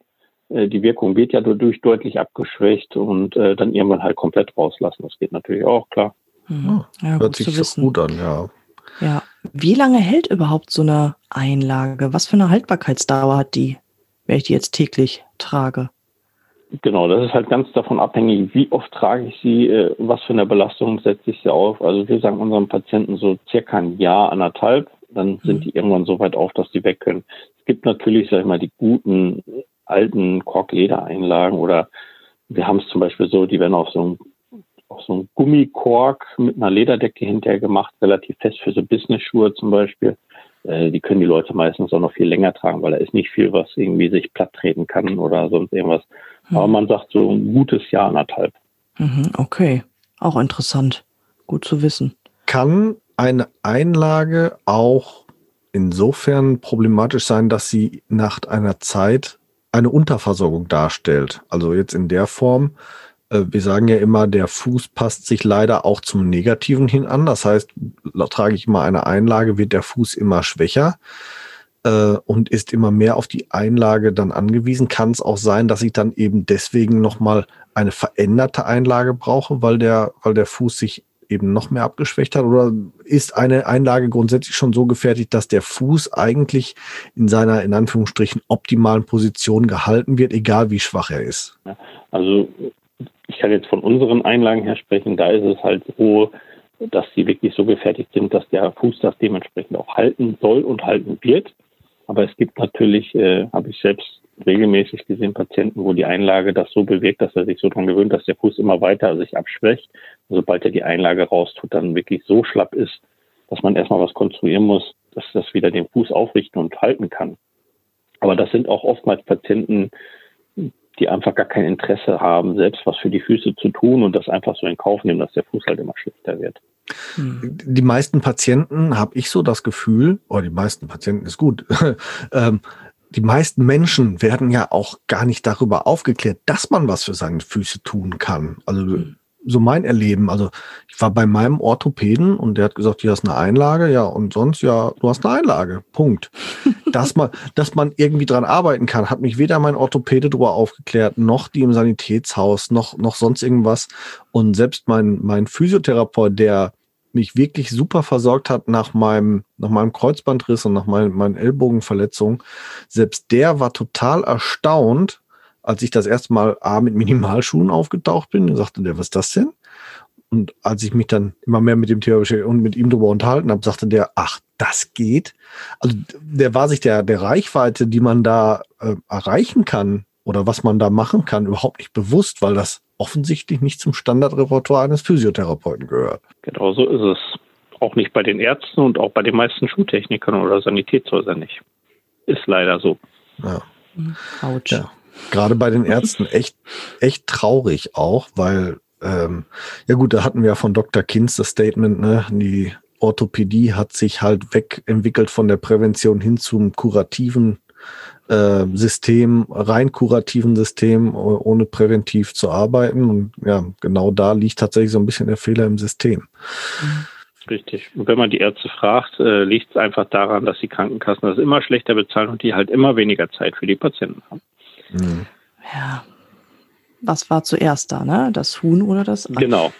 Äh, die Wirkung wird ja dadurch deutlich abgeschwächt und äh, dann irgendwann halt komplett rauslassen. Das geht natürlich auch, klar. Mhm. Ja, Hört sich gut an, ja. Ja. Wie lange hält überhaupt so eine Einlage? Was für eine Haltbarkeitsdauer hat die, wenn ich die jetzt täglich trage? Genau, das ist halt ganz davon abhängig, wie oft trage ich sie, äh, was für eine Belastung setze ich sie auf. Also wir sagen unseren Patienten so circa ein Jahr, anderthalb, dann sind mhm. die irgendwann so weit auf, dass die weg können. Es gibt natürlich, sag ich mal, die guten alten Korkledereinlagen oder wir haben es zum Beispiel so, die werden auf so einem auch so ein Gummikork mit einer Lederdecke hinterher gemacht, relativ fest für so Business-Schuhe zum Beispiel. Äh, die können die Leute meistens auch noch viel länger tragen, weil da ist nicht viel, was irgendwie sich platt treten kann oder sonst irgendwas. Mhm. Aber man sagt so ein gutes Jahr, anderthalb. Mhm, okay, auch interessant. Gut zu wissen. Kann eine Einlage auch insofern problematisch sein, dass sie nach einer Zeit eine Unterversorgung darstellt? Also jetzt in der Form, äh, wir sagen ja immer, der Fuß passt sich leider auch zum Negativen hin an. Das heißt, trage ich mal eine Einlage, wird der Fuß immer schwächer äh, und ist immer mehr auf die Einlage dann angewiesen. Kann es auch sein, dass ich dann eben deswegen nochmal eine veränderte Einlage brauche, weil der, weil der Fuß sich eben noch mehr abgeschwächt hat? Oder ist eine Einlage grundsätzlich schon so gefertigt, dass der Fuß eigentlich in seiner, in Anführungsstrichen, optimalen Position gehalten wird, egal wie schwach er ist? Also ich kann jetzt von unseren Einlagen her sprechen, da ist es halt so, dass sie wirklich so gefertigt sind, dass der Fuß das dementsprechend auch halten soll und halten wird. Aber es gibt natürlich, äh, habe ich selbst regelmäßig gesehen, Patienten, wo die Einlage das so bewegt, dass er sich so dran gewöhnt, dass der Fuß immer weiter sich abschwächt. Sobald er die Einlage raustut, dann wirklich so schlapp ist, dass man erstmal was konstruieren muss, dass das wieder den Fuß aufrichten und halten kann. Aber das sind auch oftmals Patienten, die einfach gar kein Interesse haben, selbst was für die Füße zu tun und das einfach so in Kauf nehmen, dass der Fuß halt immer schlechter wird. Hm. Die meisten Patienten, habe ich so das Gefühl, oder die meisten Patienten ist gut, ähm, die meisten Menschen werden ja auch gar nicht darüber aufgeklärt, dass man was für seine Füße tun kann. Also hm so mein Erleben. Also ich war bei meinem Orthopäden und der hat gesagt, hier hast eine Einlage, ja, und sonst, ja, du hast eine Einlage. Punkt. dass man, dass man irgendwie dran arbeiten kann, hat mich weder mein Orthopäde darüber aufgeklärt, noch die im Sanitätshaus, noch, noch sonst irgendwas. Und selbst mein, mein Physiotherapeut, der mich wirklich super versorgt hat nach meinem, nach meinem Kreuzbandriss und nach meinen, meinen Ellbogenverletzungen, selbst der war total erstaunt, als ich das erste Mal A mit Minimalschuhen aufgetaucht bin, sagte der, was ist das denn? Und als ich mich dann immer mehr mit dem Thema und mit ihm darüber unterhalten habe, sagte der, ach, das geht. Also der war sich der, der Reichweite, die man da äh, erreichen kann oder was man da machen kann, überhaupt nicht bewusst, weil das offensichtlich nicht zum Standardrepertoire eines Physiotherapeuten gehört. Genau so ist es. Auch nicht bei den Ärzten und auch bei den meisten Schuhtechnikern oder Sanitätshäusern nicht. Ist leider so. Ja. Autsch. Ja gerade bei den Ärzten echt, echt traurig auch, weil, ähm, ja gut, da hatten wir ja von Dr. Kinz das Statement, ne, die Orthopädie hat sich halt wegentwickelt von der Prävention hin zum kurativen äh, System, rein kurativen System, ohne präventiv zu arbeiten. Und ja, genau da liegt tatsächlich so ein bisschen der Fehler im System. Richtig. Und wenn man die Ärzte fragt, äh, liegt es einfach daran, dass die Krankenkassen das immer schlechter bezahlen und die halt immer weniger Zeit für die Patienten haben. Mhm. Ja. Was war zuerst da, ne? Das Huhn oder das Ei? Genau.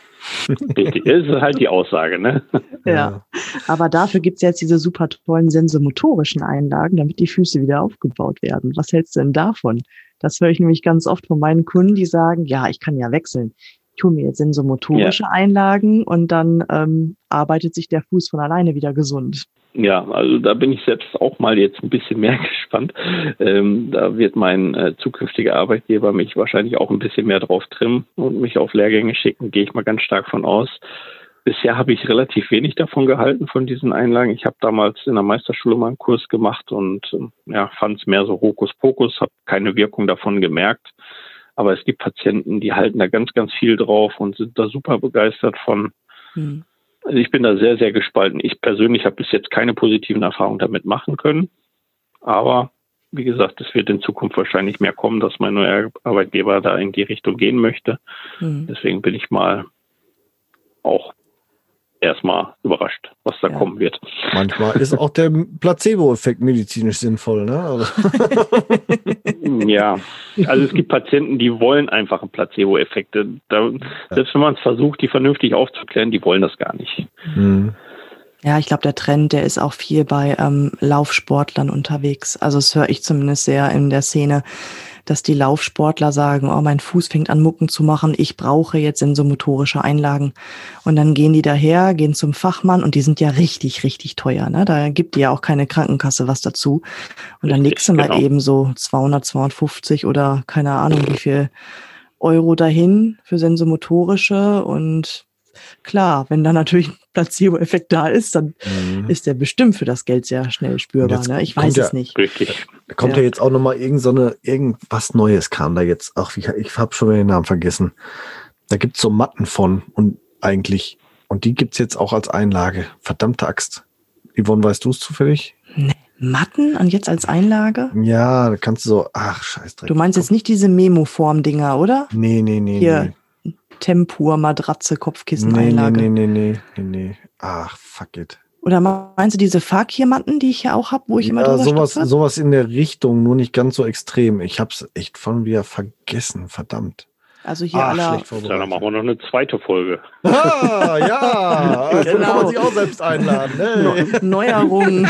Richtig. Das ist halt die Aussage, ne? Ja. Aber dafür gibt es jetzt diese super tollen sensomotorischen Einlagen, damit die Füße wieder aufgebaut werden. Was hältst du denn davon? Das höre ich nämlich ganz oft von meinen Kunden, die sagen, ja, ich kann ja wechseln. Ich hole mir jetzt sensomotorische ja. Einlagen und dann ähm, arbeitet sich der Fuß von alleine wieder gesund. Ja, also da bin ich selbst auch mal jetzt ein bisschen mehr gespannt. Ähm, da wird mein äh, zukünftiger Arbeitgeber mich wahrscheinlich auch ein bisschen mehr drauf trimmen und mich auf Lehrgänge schicken, gehe ich mal ganz stark von aus. Bisher habe ich relativ wenig davon gehalten, von diesen Einlagen. Ich habe damals in der Meisterschule mal einen Kurs gemacht und ähm, ja, fand es mehr so Hokuspokus, habe keine Wirkung davon gemerkt. Aber es gibt Patienten, die halten da ganz, ganz viel drauf und sind da super begeistert von. Hm. Also ich bin da sehr, sehr gespalten. Ich persönlich habe bis jetzt keine positiven Erfahrungen damit machen können. Aber wie gesagt, es wird in Zukunft wahrscheinlich mehr kommen, dass mein neuer Arbeitgeber da in die Richtung gehen möchte. Mhm. Deswegen bin ich mal auch erstmal überrascht, was da ja. kommen wird. Manchmal ist auch der Placebo-Effekt medizinisch sinnvoll, ne? Also ja, also es gibt Patienten, die wollen einfach Placebo-Effekte. Da, selbst wenn man es versucht, die vernünftig aufzuklären, die wollen das gar nicht. Mhm. Ja, ich glaube, der Trend, der ist auch viel bei ähm, Laufsportlern unterwegs. Also das höre ich zumindest sehr in der Szene, dass die Laufsportler sagen, oh, mein Fuß fängt an Mucken zu machen, ich brauche jetzt sensomotorische Einlagen. Und dann gehen die daher, gehen zum Fachmann und die sind ja richtig, richtig teuer. Ne? Da gibt die ja auch keine Krankenkasse was dazu. Und dann legst du mal genau. eben so 200, 250 oder keine Ahnung wie viel Euro dahin für sensomotorische und klar, wenn da natürlich ein Placebo-Effekt da ist, dann mhm. ist der bestimmt für das Geld sehr schnell spürbar. Ne? Ich weiß es nicht. Richtig. Da kommt ja, ja jetzt auch nochmal irgend so eine, irgendwas Neues kam da jetzt. Ach, ich, ich habe schon mal den Namen vergessen. Da gibt es so Matten von und eigentlich. Und die gibt es jetzt auch als Einlage. Verdammte Axt. Yvonne, weißt du es zufällig? Nee. Matten und jetzt als Einlage? Ja, da kannst du so, ach, scheiß Du meinst jetzt nicht diese Memo-Form-Dinger, oder? Nee, nee, nee. Hier, nee. Tempur, Matratze, Kopfkissen, nee, Einlage. Nee, nee, nee, nee, nee. Ach, fuck it. Oder meinst du diese Fakirmatten, die ich ja auch habe, wo ich immer ja, drüber sowas, sowas in der Richtung, nur nicht ganz so extrem. Ich hab's echt von wieder vergessen, verdammt. Also hier ah, alle. Dann machen wir noch eine zweite Folge. Ah, ja. Also genau. kann man sich auch selbst einladen. Hey. Neuerungen.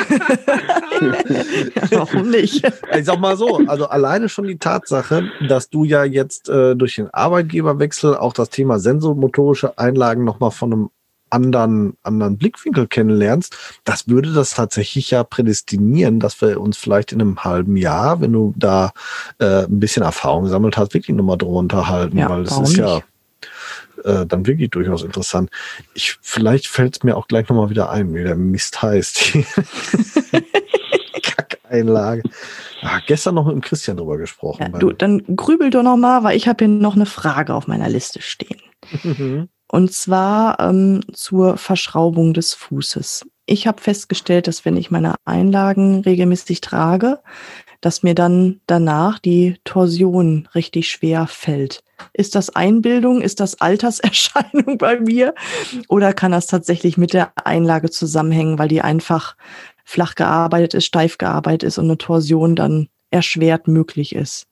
Warum nicht? Ich sag mal so, also alleine schon die Tatsache, dass du ja jetzt äh, durch den Arbeitgeberwechsel auch das Thema sensormotorische Einlagen nochmal von einem anderen, anderen Blickwinkel kennenlernst, das würde das tatsächlich ja prädestinieren, dass wir uns vielleicht in einem halben Jahr, wenn du da äh, ein bisschen Erfahrung gesammelt hast, wirklich nochmal drüber unterhalten, ja, weil das ist ja äh, dann wirklich durchaus interessant. Ich, vielleicht fällt es mir auch gleich nochmal wieder ein, wie der Mist heißt. Kackeinlage. Ah, gestern noch mit dem Christian drüber gesprochen. Ja, du, dann grübel doch noch mal, weil ich habe hier noch eine Frage auf meiner Liste stehen. Mhm. Und zwar ähm, zur Verschraubung des Fußes. Ich habe festgestellt, dass wenn ich meine Einlagen regelmäßig trage, dass mir dann danach die Torsion richtig schwer fällt. Ist das Einbildung? Ist das Alterserscheinung bei mir? Oder kann das tatsächlich mit der Einlage zusammenhängen, weil die einfach flach gearbeitet ist, steif gearbeitet ist und eine Torsion dann erschwert möglich ist?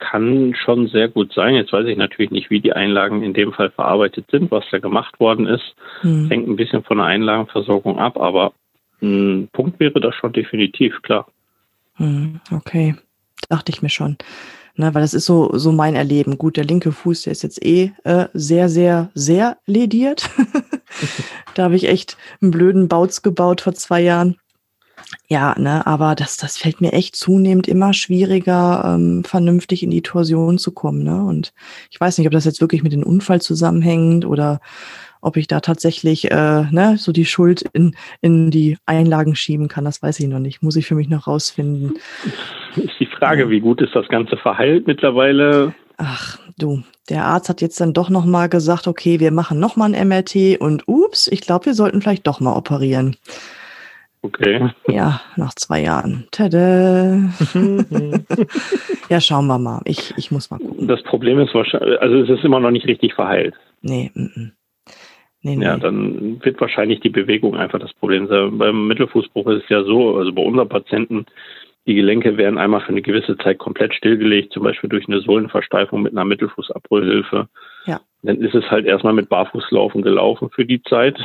Kann schon sehr gut sein. Jetzt weiß ich natürlich nicht, wie die Einlagen in dem Fall verarbeitet sind, was da gemacht worden ist. Hm. Hängt ein bisschen von der Einlagenversorgung ab, aber ein Punkt wäre das schon definitiv, klar. Hm, okay, dachte ich mir schon. Ne, weil das ist so, so mein Erleben. Gut, der linke Fuß, der ist jetzt eh äh, sehr, sehr, sehr lediert. da habe ich echt einen blöden Bautz gebaut vor zwei Jahren. Ja, ne, aber das, das fällt mir echt zunehmend immer schwieriger, ähm, vernünftig in die Torsion zu kommen. Ne? Und ich weiß nicht, ob das jetzt wirklich mit dem Unfall zusammenhängt oder ob ich da tatsächlich äh, ne, so die Schuld in, in die Einlagen schieben kann, das weiß ich noch nicht. Muss ich für mich noch rausfinden. Ist die Frage, wie gut ist das Ganze verheilt mittlerweile? Ach, du, der Arzt hat jetzt dann doch nochmal gesagt, okay, wir machen nochmal ein MRT und ups, ich glaube, wir sollten vielleicht doch mal operieren. Okay. Ja, nach zwei Jahren. Tada. ja, schauen wir mal. Ich, ich muss mal gucken. Das Problem ist wahrscheinlich, also es ist immer noch nicht richtig verheilt. Nee, mm, mm. nee, nee. Ja, dann wird wahrscheinlich die Bewegung einfach das Problem sein. Beim Mittelfußbruch ist es ja so, also bei unseren Patienten, die Gelenke werden einmal für eine gewisse Zeit komplett stillgelegt, zum Beispiel durch eine Sohlenversteifung mit einer Mittelfußabrollhilfe. Ja. Dann ist es halt erstmal mit Barfußlaufen gelaufen für die Zeit.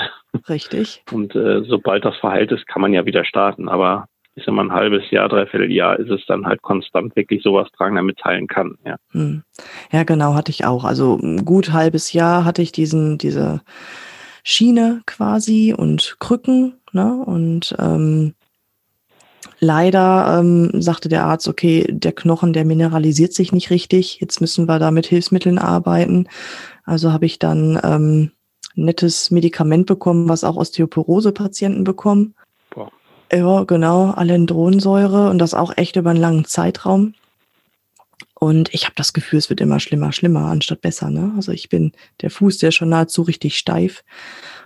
Richtig. Und äh, sobald das verheilt ist, kann man ja wieder starten. Aber ist immer ein halbes Jahr, dreiviertel Jahr, ist es dann halt konstant wirklich sowas tragen, damit heilen kann. Ja. Hm. ja, genau, hatte ich auch. Also ein gut halbes Jahr hatte ich diesen, diese Schiene quasi und Krücken. Ne? Und ähm, Leider ähm, sagte der Arzt, okay, der Knochen, der mineralisiert sich nicht richtig. Jetzt müssen wir da mit Hilfsmitteln arbeiten. Also habe ich dann ähm, nettes Medikament bekommen, was auch Osteoporose-Patienten bekommen. Boah. Ja, genau, Alendronsäure und das auch echt über einen langen Zeitraum. Und ich habe das Gefühl, es wird immer schlimmer, schlimmer, anstatt besser. Ne? Also ich bin der Fuß, der schon nahezu richtig steif.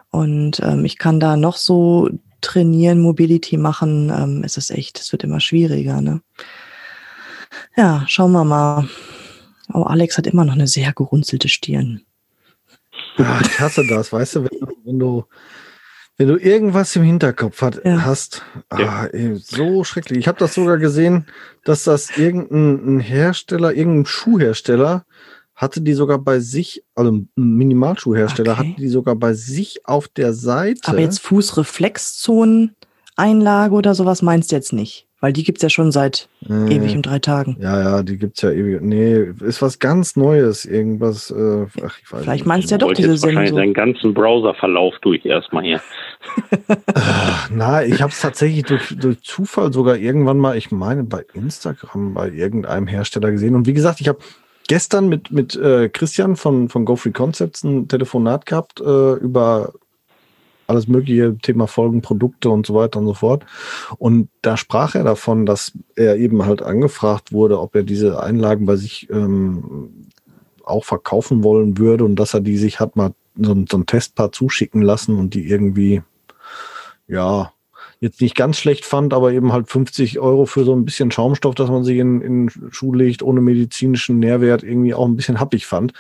Und ähm, ich kann da noch so trainieren, Mobility machen, ähm, ist es echt, es wird immer schwieriger. Ne? Ja, schauen wir mal. Oh, Alex hat immer noch eine sehr gerunzelte Stirn. Ja, ich hasse das, weißt du, wenn, wenn du wenn du irgendwas im Hinterkopf hat, ja. hast, ah, ey, so schrecklich. Ich habe das sogar gesehen, dass das irgendein Hersteller, irgendein Schuhhersteller hatte die sogar bei sich, also ein Minimalschuhhersteller, okay. hatte die sogar bei sich auf der Seite. Aber jetzt Fußreflexzonen-Einlage oder sowas meinst du jetzt nicht? Weil die gibt's ja schon seit äh, ewig und drei Tagen. Ja, ja, die gibt's ja ewig. Nee, ist was ganz Neues. Irgendwas, äh, ach, ich weiß Vielleicht nicht. meinst du ja doch diese jetzt wahrscheinlich deinen ganzen Browserverlauf durch erstmal hier. Na, ich habe es tatsächlich durch, durch Zufall sogar irgendwann mal, ich meine, bei Instagram bei irgendeinem Hersteller gesehen. Und wie gesagt, ich habe gestern mit, mit äh, Christian von, von GoFree Concepts ein Telefonat gehabt äh, über alles mögliche Thema Folgen, Produkte und so weiter und so fort. Und da sprach er davon, dass er eben halt angefragt wurde, ob er diese Einlagen bei sich ähm, auch verkaufen wollen würde und dass er die sich hat mal so, so ein Testpaar zuschicken lassen und die irgendwie, ja, jetzt nicht ganz schlecht fand, aber eben halt 50 Euro für so ein bisschen Schaumstoff, dass man sich in, in Schuh legt, ohne medizinischen Nährwert, irgendwie auch ein bisschen happig fand.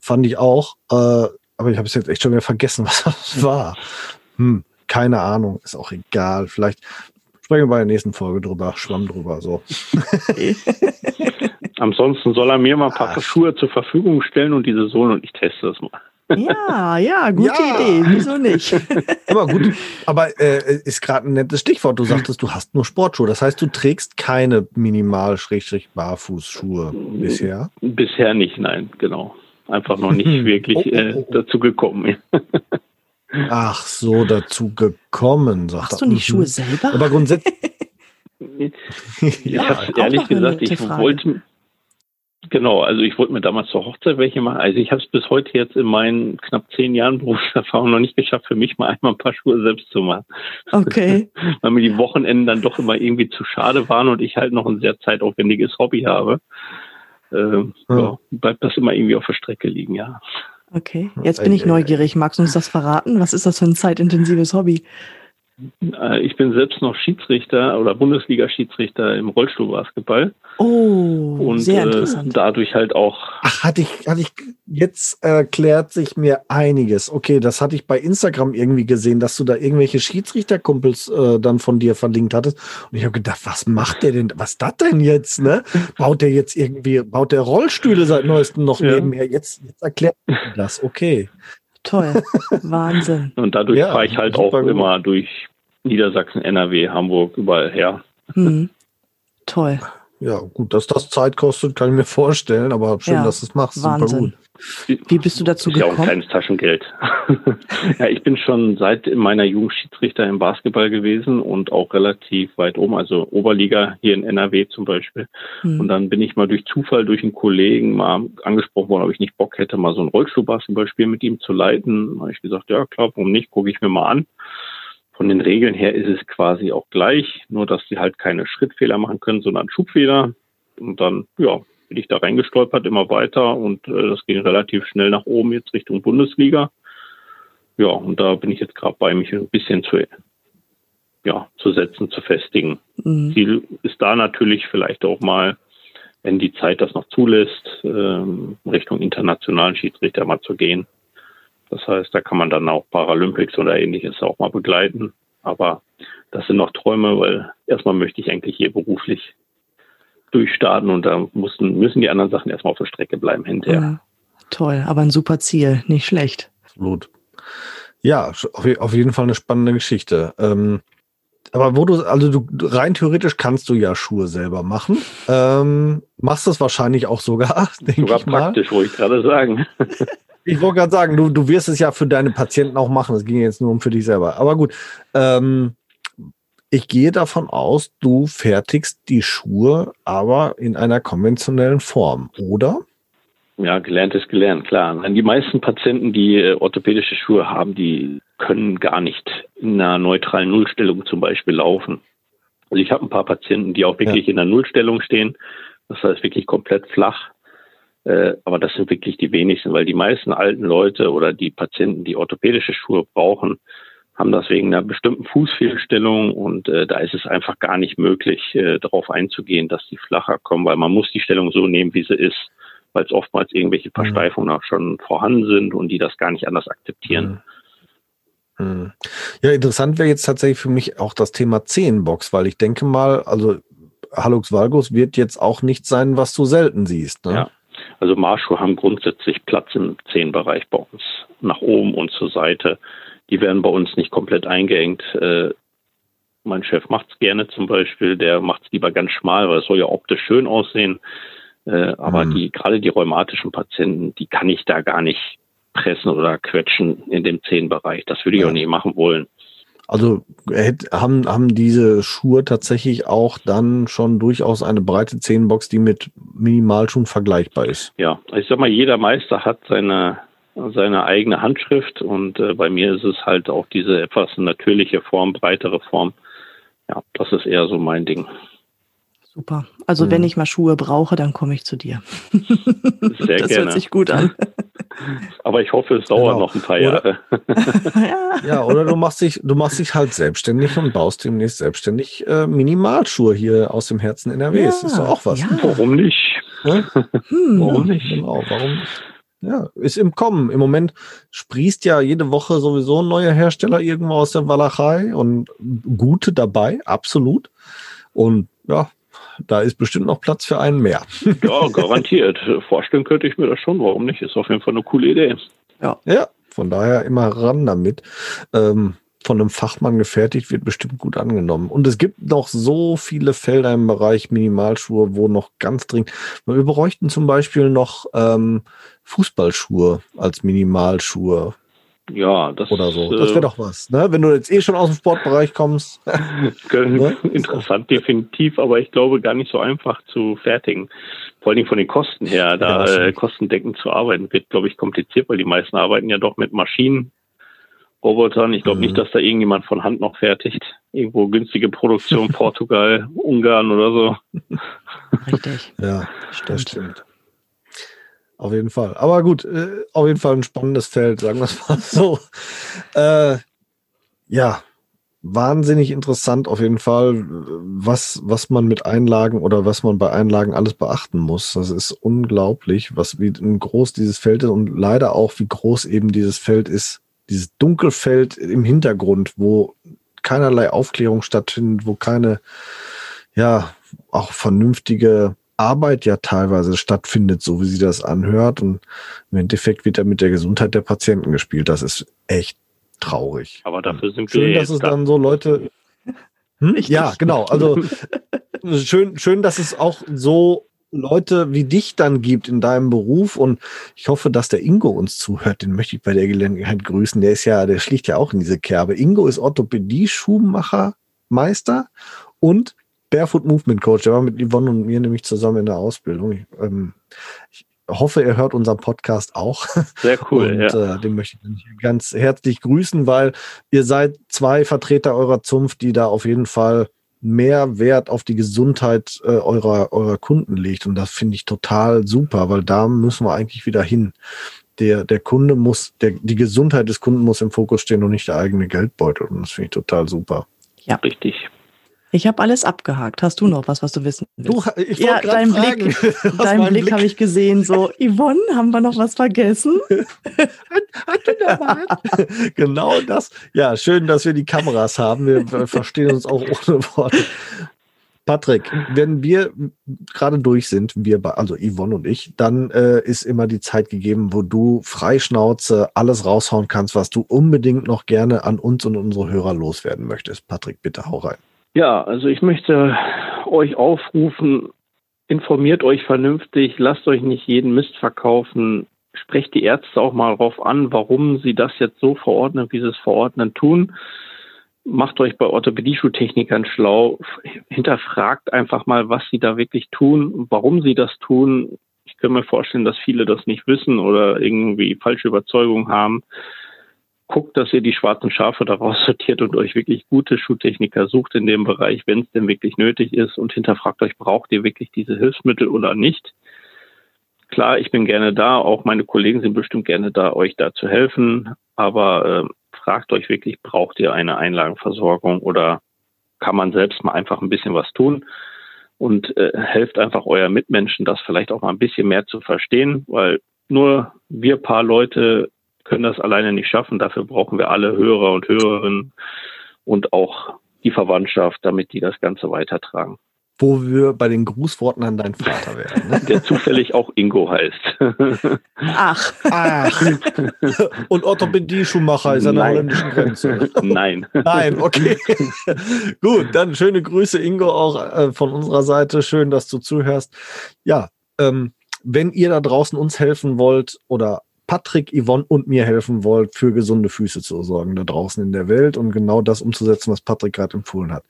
Fand ich auch. Äh, aber ich habe es jetzt echt schon wieder vergessen, was das war. Hm, keine Ahnung, ist auch egal. Vielleicht sprechen wir bei der nächsten Folge drüber, schwamm drüber. So. Ansonsten soll er mir mal ein paar Ach. Schuhe zur Verfügung stellen und diese Sohlen und ich teste das mal. Ja, ja, gute ja. Idee. Wieso nicht? aber gut, aber äh, ist gerade ein nettes Stichwort. Du sagtest, du hast nur Sportschuhe. Das heißt, du trägst keine Minimal-Barfußschuhe bisher? Bisher nicht, nein, genau. Einfach noch nicht hm. wirklich oh, oh, äh, oh, dazu gekommen. Ach so, dazu gekommen, sagt Machst du die Schuhe selber? Aber grundsätzlich. ich ja, habe ehrlich gesagt, ich wollte, Genau, also ich wollte mir damals zur Hochzeit welche machen. Also ich habe es bis heute jetzt in meinen knapp zehn Jahren Berufserfahrung noch nicht geschafft, für mich mal einmal ein paar Schuhe selbst zu machen. Okay. Weil mir die Wochenenden dann doch immer irgendwie zu schade waren und ich halt noch ein sehr zeitaufwendiges Hobby habe. Ähm, ja. ja, bleibt das immer irgendwie auf der Strecke liegen, ja. Okay, jetzt bin ich neugierig. Magst du uns das verraten? Was ist das für ein zeitintensives Hobby? Äh, ich bin selbst noch Schiedsrichter oder Bundesliga-Schiedsrichter im Rollstuhlbasketball. Oh, und sehr äh, interessant. Äh, dadurch halt auch. Ach, hatte ich, hatte ich, jetzt erklärt sich mir einiges. Okay, das hatte ich bei Instagram irgendwie gesehen, dass du da irgendwelche Schiedsrichterkumpels äh, dann von dir verlinkt hattest. Und ich habe gedacht, was macht der denn? Was ist das denn jetzt, ne? Baut der jetzt irgendwie, baut der Rollstühle seit neuestem noch ja. nebenher? Jetzt, jetzt erklärt das, okay. Toll, Wahnsinn. Und dadurch ja, fahre ich halt auch gut. immer durch Niedersachsen, NRW, Hamburg, überall her. Hm. Toll. Ja, gut, dass das Zeit kostet, kann ich mir vorstellen, aber schön, ja, dass du es machst. Wahnsinn. Super gut. Wie bist du dazu gekommen? Ja, ein kleines Taschengeld. ja, ich bin schon seit meiner Jugend Schiedsrichter im Basketball gewesen und auch relativ weit oben, also Oberliga hier in NRW zum Beispiel. Hm. Und dann bin ich mal durch Zufall durch einen Kollegen mal angesprochen worden, ob ich nicht Bock hätte, mal so ein Rollstuhlbasketballspiel mit ihm zu leiten. Da habe ich gesagt, ja klar, warum nicht, gucke ich mir mal an. Von den Regeln her ist es quasi auch gleich, nur dass sie halt keine Schrittfehler machen können, sondern Schubfehler. Und dann, ja, bin ich da reingestolpert, immer weiter und äh, das ging relativ schnell nach oben jetzt Richtung Bundesliga. Ja, und da bin ich jetzt gerade bei, mich ein bisschen zu, ja, zu setzen, zu festigen. Mhm. Ziel ist da natürlich vielleicht auch mal, wenn die Zeit das noch zulässt, ähm, Richtung internationalen Schiedsrichter mal zu gehen. Das heißt, da kann man dann auch Paralympics oder ähnliches auch mal begleiten. Aber das sind noch Träume, weil erstmal möchte ich eigentlich hier beruflich durchstarten und da mussten, müssen die anderen Sachen erstmal auf der Strecke bleiben hinterher. Ja, toll, aber ein super Ziel, nicht schlecht. Absolut. Ja, auf jeden Fall eine spannende Geschichte. Ähm, aber wo du, also du rein theoretisch kannst du ja Schuhe selber machen. Ähm, machst das wahrscheinlich auch sogar, denke sogar ich mal. praktisch, wollte ich gerade sagen. ich wollte gerade sagen, du, du wirst es ja für deine Patienten auch machen. Es ging jetzt nur um für dich selber. Aber gut, ähm, ich gehe davon aus, du fertigst die Schuhe aber in einer konventionellen Form, oder? Ja, gelernt ist gelernt, klar. Die meisten Patienten, die äh, orthopädische Schuhe haben, die können gar nicht in einer neutralen Nullstellung zum Beispiel laufen. Also ich habe ein paar Patienten, die auch wirklich ja. in der Nullstellung stehen. Das heißt wirklich komplett flach. Äh, aber das sind wirklich die wenigsten, weil die meisten alten Leute oder die Patienten, die orthopädische Schuhe brauchen, haben das wegen einer bestimmten Fußfehlstellung und äh, da ist es einfach gar nicht möglich, äh, darauf einzugehen, dass die flacher kommen, weil man muss die Stellung so nehmen, wie sie ist weil es oftmals irgendwelche mhm. Versteifungen auch schon vorhanden sind und die das gar nicht anders akzeptieren. Mhm. Mhm. Ja, interessant wäre jetzt tatsächlich für mich auch das Thema Zehenbox, weil ich denke mal, also Halux Valgus wird jetzt auch nicht sein, was du selten siehst. Ne? Ja, also Marschschuhe haben grundsätzlich Platz im Zehenbereich bei uns, nach oben und zur Seite. Die werden bei uns nicht komplett eingeengt. Äh, mein Chef macht es gerne zum Beispiel, der macht es lieber ganz schmal, weil es soll ja optisch schön aussehen. Äh, aber mhm. die, gerade die rheumatischen Patienten, die kann ich da gar nicht pressen oder quetschen in dem Zehenbereich. Das würde ich ja. auch nicht machen wollen. Also haben, haben diese Schuhe tatsächlich auch dann schon durchaus eine breite Zehenbox, die mit Minimalschuhen vergleichbar ist? Ja, ich sag mal, jeder Meister hat seine, seine eigene Handschrift und äh, bei mir ist es halt auch diese etwas natürliche Form, breitere Form. Ja, das ist eher so mein Ding. Super. Also mhm. wenn ich mal Schuhe brauche, dann komme ich zu dir. Sehr das gerne. hört sich gut an. Aber ich hoffe, es dauert genau. noch ein paar Jahre. ja. ja, oder du machst dich, du machst dich halt selbstständig und baust demnächst selbstständig äh, Minimalschuhe hier aus dem Herzen NRWs. Ja, ist doch auch was. Ja. Warum nicht? Hm? Warum nicht? Genau, warum nicht? Ja, ist im Kommen. Im Moment sprießt ja jede Woche sowieso ein neuer Hersteller irgendwo aus der Walachei und gute dabei, absolut. Und ja, da ist bestimmt noch Platz für einen mehr. Ja, garantiert. Vorstellen könnte ich mir das schon. Warum nicht? Ist auf jeden Fall eine coole Idee. Ja, ja von daher immer ran damit. Ähm, von einem Fachmann gefertigt, wird bestimmt gut angenommen. Und es gibt noch so viele Felder im Bereich Minimalschuhe, wo noch ganz dringend. Wir bräuchten zum Beispiel noch ähm, Fußballschuhe als Minimalschuhe. Ja, das oder so. Das wäre äh, doch was, ne? Wenn du jetzt eh schon aus dem Sportbereich kommst. ne? Interessant, definitiv, aber ich glaube gar nicht so einfach zu fertigen. Vor allem von den Kosten her, da ja, äh, kostendeckend zu arbeiten, wird, glaube ich, kompliziert, weil die meisten arbeiten ja doch mit Maschinen, Robotern. Ich glaube mhm. nicht, dass da irgendjemand von Hand noch fertigt. Irgendwo günstige Produktion, Portugal, Ungarn oder so. Richtig. Ja, stimmt. das stimmt. Auf jeden Fall. Aber gut, äh, auf jeden Fall ein spannendes Feld, sagen wir es mal so. Äh, ja, wahnsinnig interessant auf jeden Fall, was, was man mit Einlagen oder was man bei Einlagen alles beachten muss. Das ist unglaublich, was wie groß dieses Feld ist und leider auch, wie groß eben dieses Feld ist. Dieses Dunkelfeld im Hintergrund, wo keinerlei Aufklärung stattfindet, wo keine, ja, auch vernünftige Arbeit ja teilweise stattfindet, so wie sie das anhört. Und im Endeffekt wird da mit der Gesundheit der Patienten gespielt. Das ist echt traurig. Aber dafür sind schön, wir dass es da. dann so Leute. Hm? Ja, genau. Also schön, schön, dass es auch so Leute wie dich dann gibt in deinem Beruf und ich hoffe, dass der Ingo uns zuhört. Den möchte ich bei der Gelegenheit grüßen. Der ist ja, der schlicht ja auch in diese Kerbe. Ingo ist Orthopädie-Schuhmacher, Meister und Barefoot Movement Coach. Der war mit Yvonne und mir nämlich zusammen in der Ausbildung. Ich, ähm, ich hoffe, er hört unseren Podcast auch. Sehr cool. Und ja. äh, den möchte ich ganz herzlich grüßen, weil ihr seid zwei Vertreter eurer Zunft, die da auf jeden Fall mehr Wert auf die Gesundheit äh, eurer, eurer Kunden legt. Und das finde ich total super, weil da müssen wir eigentlich wieder hin. Der, der Kunde muss, der, die Gesundheit des Kunden muss im Fokus stehen und nicht der eigene Geldbeutel. Und das finde ich total super. Ja, richtig. Ich habe alles abgehakt. Hast du noch was, was du wissen willst? Du, ich ja, deinen Blick, deinen Blick, Blick. habe ich gesehen. So, Yvonne, haben wir noch was vergessen? hat, hat genau das. Ja, schön, dass wir die Kameras haben. Wir verstehen uns auch ohne Worte. Patrick, wenn wir gerade durch sind, wir, also Yvonne und ich, dann äh, ist immer die Zeit gegeben, wo du freischnauze alles raushauen kannst, was du unbedingt noch gerne an uns und unsere Hörer loswerden möchtest. Patrick, bitte hau rein. Ja, also ich möchte euch aufrufen, informiert euch vernünftig, lasst euch nicht jeden Mist verkaufen, sprecht die Ärzte auch mal darauf an, warum sie das jetzt so verordnen, wie sie es verordnen tun. Macht euch bei Orthopädie-Schuhtechnikern schlau, hinterfragt einfach mal, was sie da wirklich tun, warum sie das tun. Ich kann mir vorstellen, dass viele das nicht wissen oder irgendwie falsche Überzeugungen haben guckt, dass ihr die schwarzen Schafe daraus sortiert und euch wirklich gute Schuhtechniker sucht in dem Bereich, wenn es denn wirklich nötig ist und hinterfragt euch, braucht ihr wirklich diese Hilfsmittel oder nicht? Klar, ich bin gerne da, auch meine Kollegen sind bestimmt gerne da, euch da zu helfen, aber äh, fragt euch wirklich, braucht ihr eine Einlagenversorgung oder kann man selbst mal einfach ein bisschen was tun? Und äh, helft einfach euer Mitmenschen, das vielleicht auch mal ein bisschen mehr zu verstehen, weil nur wir paar Leute können das alleine nicht schaffen. Dafür brauchen wir alle Hörer und Hörerinnen und auch die Verwandtschaft, damit die das Ganze weitertragen. Wo wir bei den Grußworten an deinen Vater werden. Ne? Der zufällig auch Ingo heißt. Ach. Ach. Und Orthopädie-Schuhmacher ist an der holländischen Grenze. Nein. Nein, okay. Gut, dann schöne Grüße, Ingo, auch äh, von unserer Seite. Schön, dass du zuhörst. Ja, ähm, wenn ihr da draußen uns helfen wollt oder Patrick, Yvonne und mir helfen wollt, für gesunde Füße zu sorgen da draußen in der Welt und genau das umzusetzen, was Patrick gerade empfohlen hat.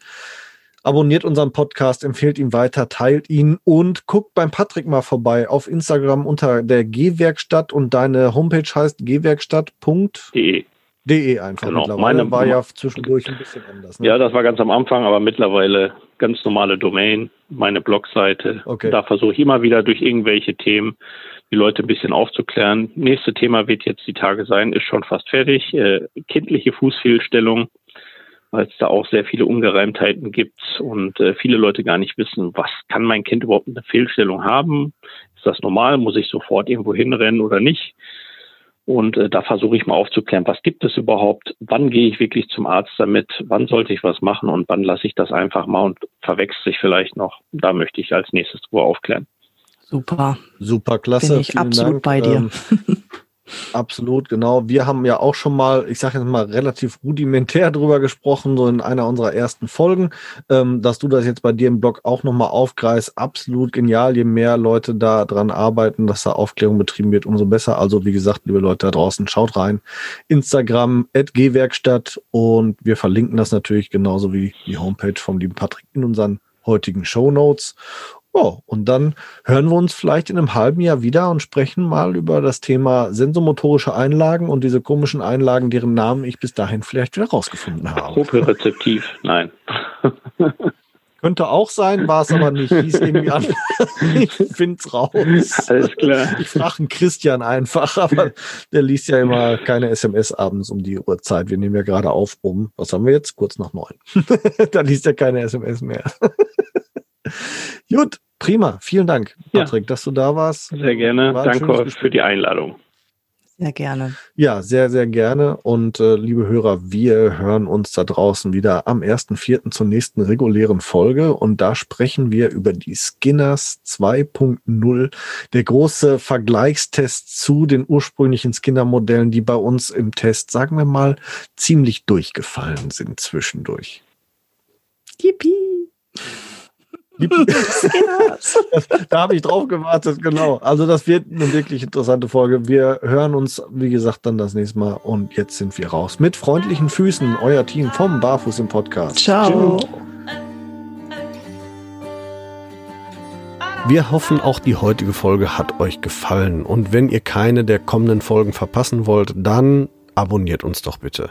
Abonniert unseren Podcast, empfehlt ihn weiter, teilt ihn und guckt beim Patrick mal vorbei auf Instagram unter der G-Werkstatt und deine Homepage heißt gwerkstatt.de. De einfach genau. mittlerweile. Meine war ja zwischendurch ein bisschen anders. Ne? Ja, das war ganz am Anfang, aber mittlerweile ganz normale Domain, meine Blogseite. Okay. Da versuche ich immer wieder durch irgendwelche Themen die Leute ein bisschen aufzuklären. Nächste Thema wird jetzt die Tage sein, ist schon fast fertig. Äh, kindliche Fußfehlstellung, weil es da auch sehr viele Ungereimtheiten gibt und äh, viele Leute gar nicht wissen, was kann mein Kind überhaupt eine Fehlstellung haben? Ist das normal? Muss ich sofort irgendwo hinrennen oder nicht? Und äh, da versuche ich mal aufzuklären, was gibt es überhaupt? Wann gehe ich wirklich zum Arzt damit? Wann sollte ich was machen? Und wann lasse ich das einfach mal und verwechselt sich vielleicht noch? Da möchte ich als nächstes drüber aufklären. Super. Super, klasse. Bin ich Vielen absolut Dank. bei dir. Ähm, absolut, genau. Wir haben ja auch schon mal, ich sage jetzt mal, relativ rudimentär drüber gesprochen, so in einer unserer ersten Folgen. Ähm, dass du das jetzt bei dir im Blog auch nochmal aufgreifst, absolut genial. Je mehr Leute da dran arbeiten, dass da Aufklärung betrieben wird, umso besser. Also, wie gesagt, liebe Leute da draußen, schaut rein. Instagram, gwerkstatt und wir verlinken das natürlich genauso wie die Homepage vom lieben Patrick in unseren heutigen Show Notes. Oh, und dann hören wir uns vielleicht in einem halben Jahr wieder und sprechen mal über das Thema sensomotorische Einlagen und diese komischen Einlagen, deren Namen ich bis dahin vielleicht wieder rausgefunden habe. Propriozeptiv, nein. Könnte auch sein, war es aber nicht. Hieß irgendwie an. ich finde es raus. Alles klar. Ich frage einen Christian einfach, aber der liest ja immer keine SMS abends um die Uhrzeit. Wir nehmen ja gerade auf um, was haben wir jetzt? Kurz nach neun. da liest er keine SMS mehr. Gut, prima. Vielen Dank, Patrick, ja. dass du da warst. Sehr gerne. Danke für die Einladung. Sehr gerne. Ja, sehr, sehr gerne. Und äh, liebe Hörer, wir hören uns da draußen wieder am 1.4. zur nächsten regulären Folge. Und da sprechen wir über die Skinners 2.0, der große Vergleichstest zu den ursprünglichen Skinner-Modellen, die bei uns im Test, sagen wir mal, ziemlich durchgefallen sind zwischendurch. Yippie! da habe ich drauf gewartet, genau. Also das wird eine wirklich interessante Folge. Wir hören uns, wie gesagt, dann das nächste Mal. Und jetzt sind wir raus. Mit freundlichen Füßen, euer Team vom Barfuß im Podcast. Ciao. Tschüss. Wir hoffen, auch die heutige Folge hat euch gefallen. Und wenn ihr keine der kommenden Folgen verpassen wollt, dann abonniert uns doch bitte.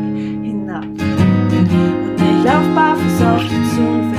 ich lauf barfuß auf dich zu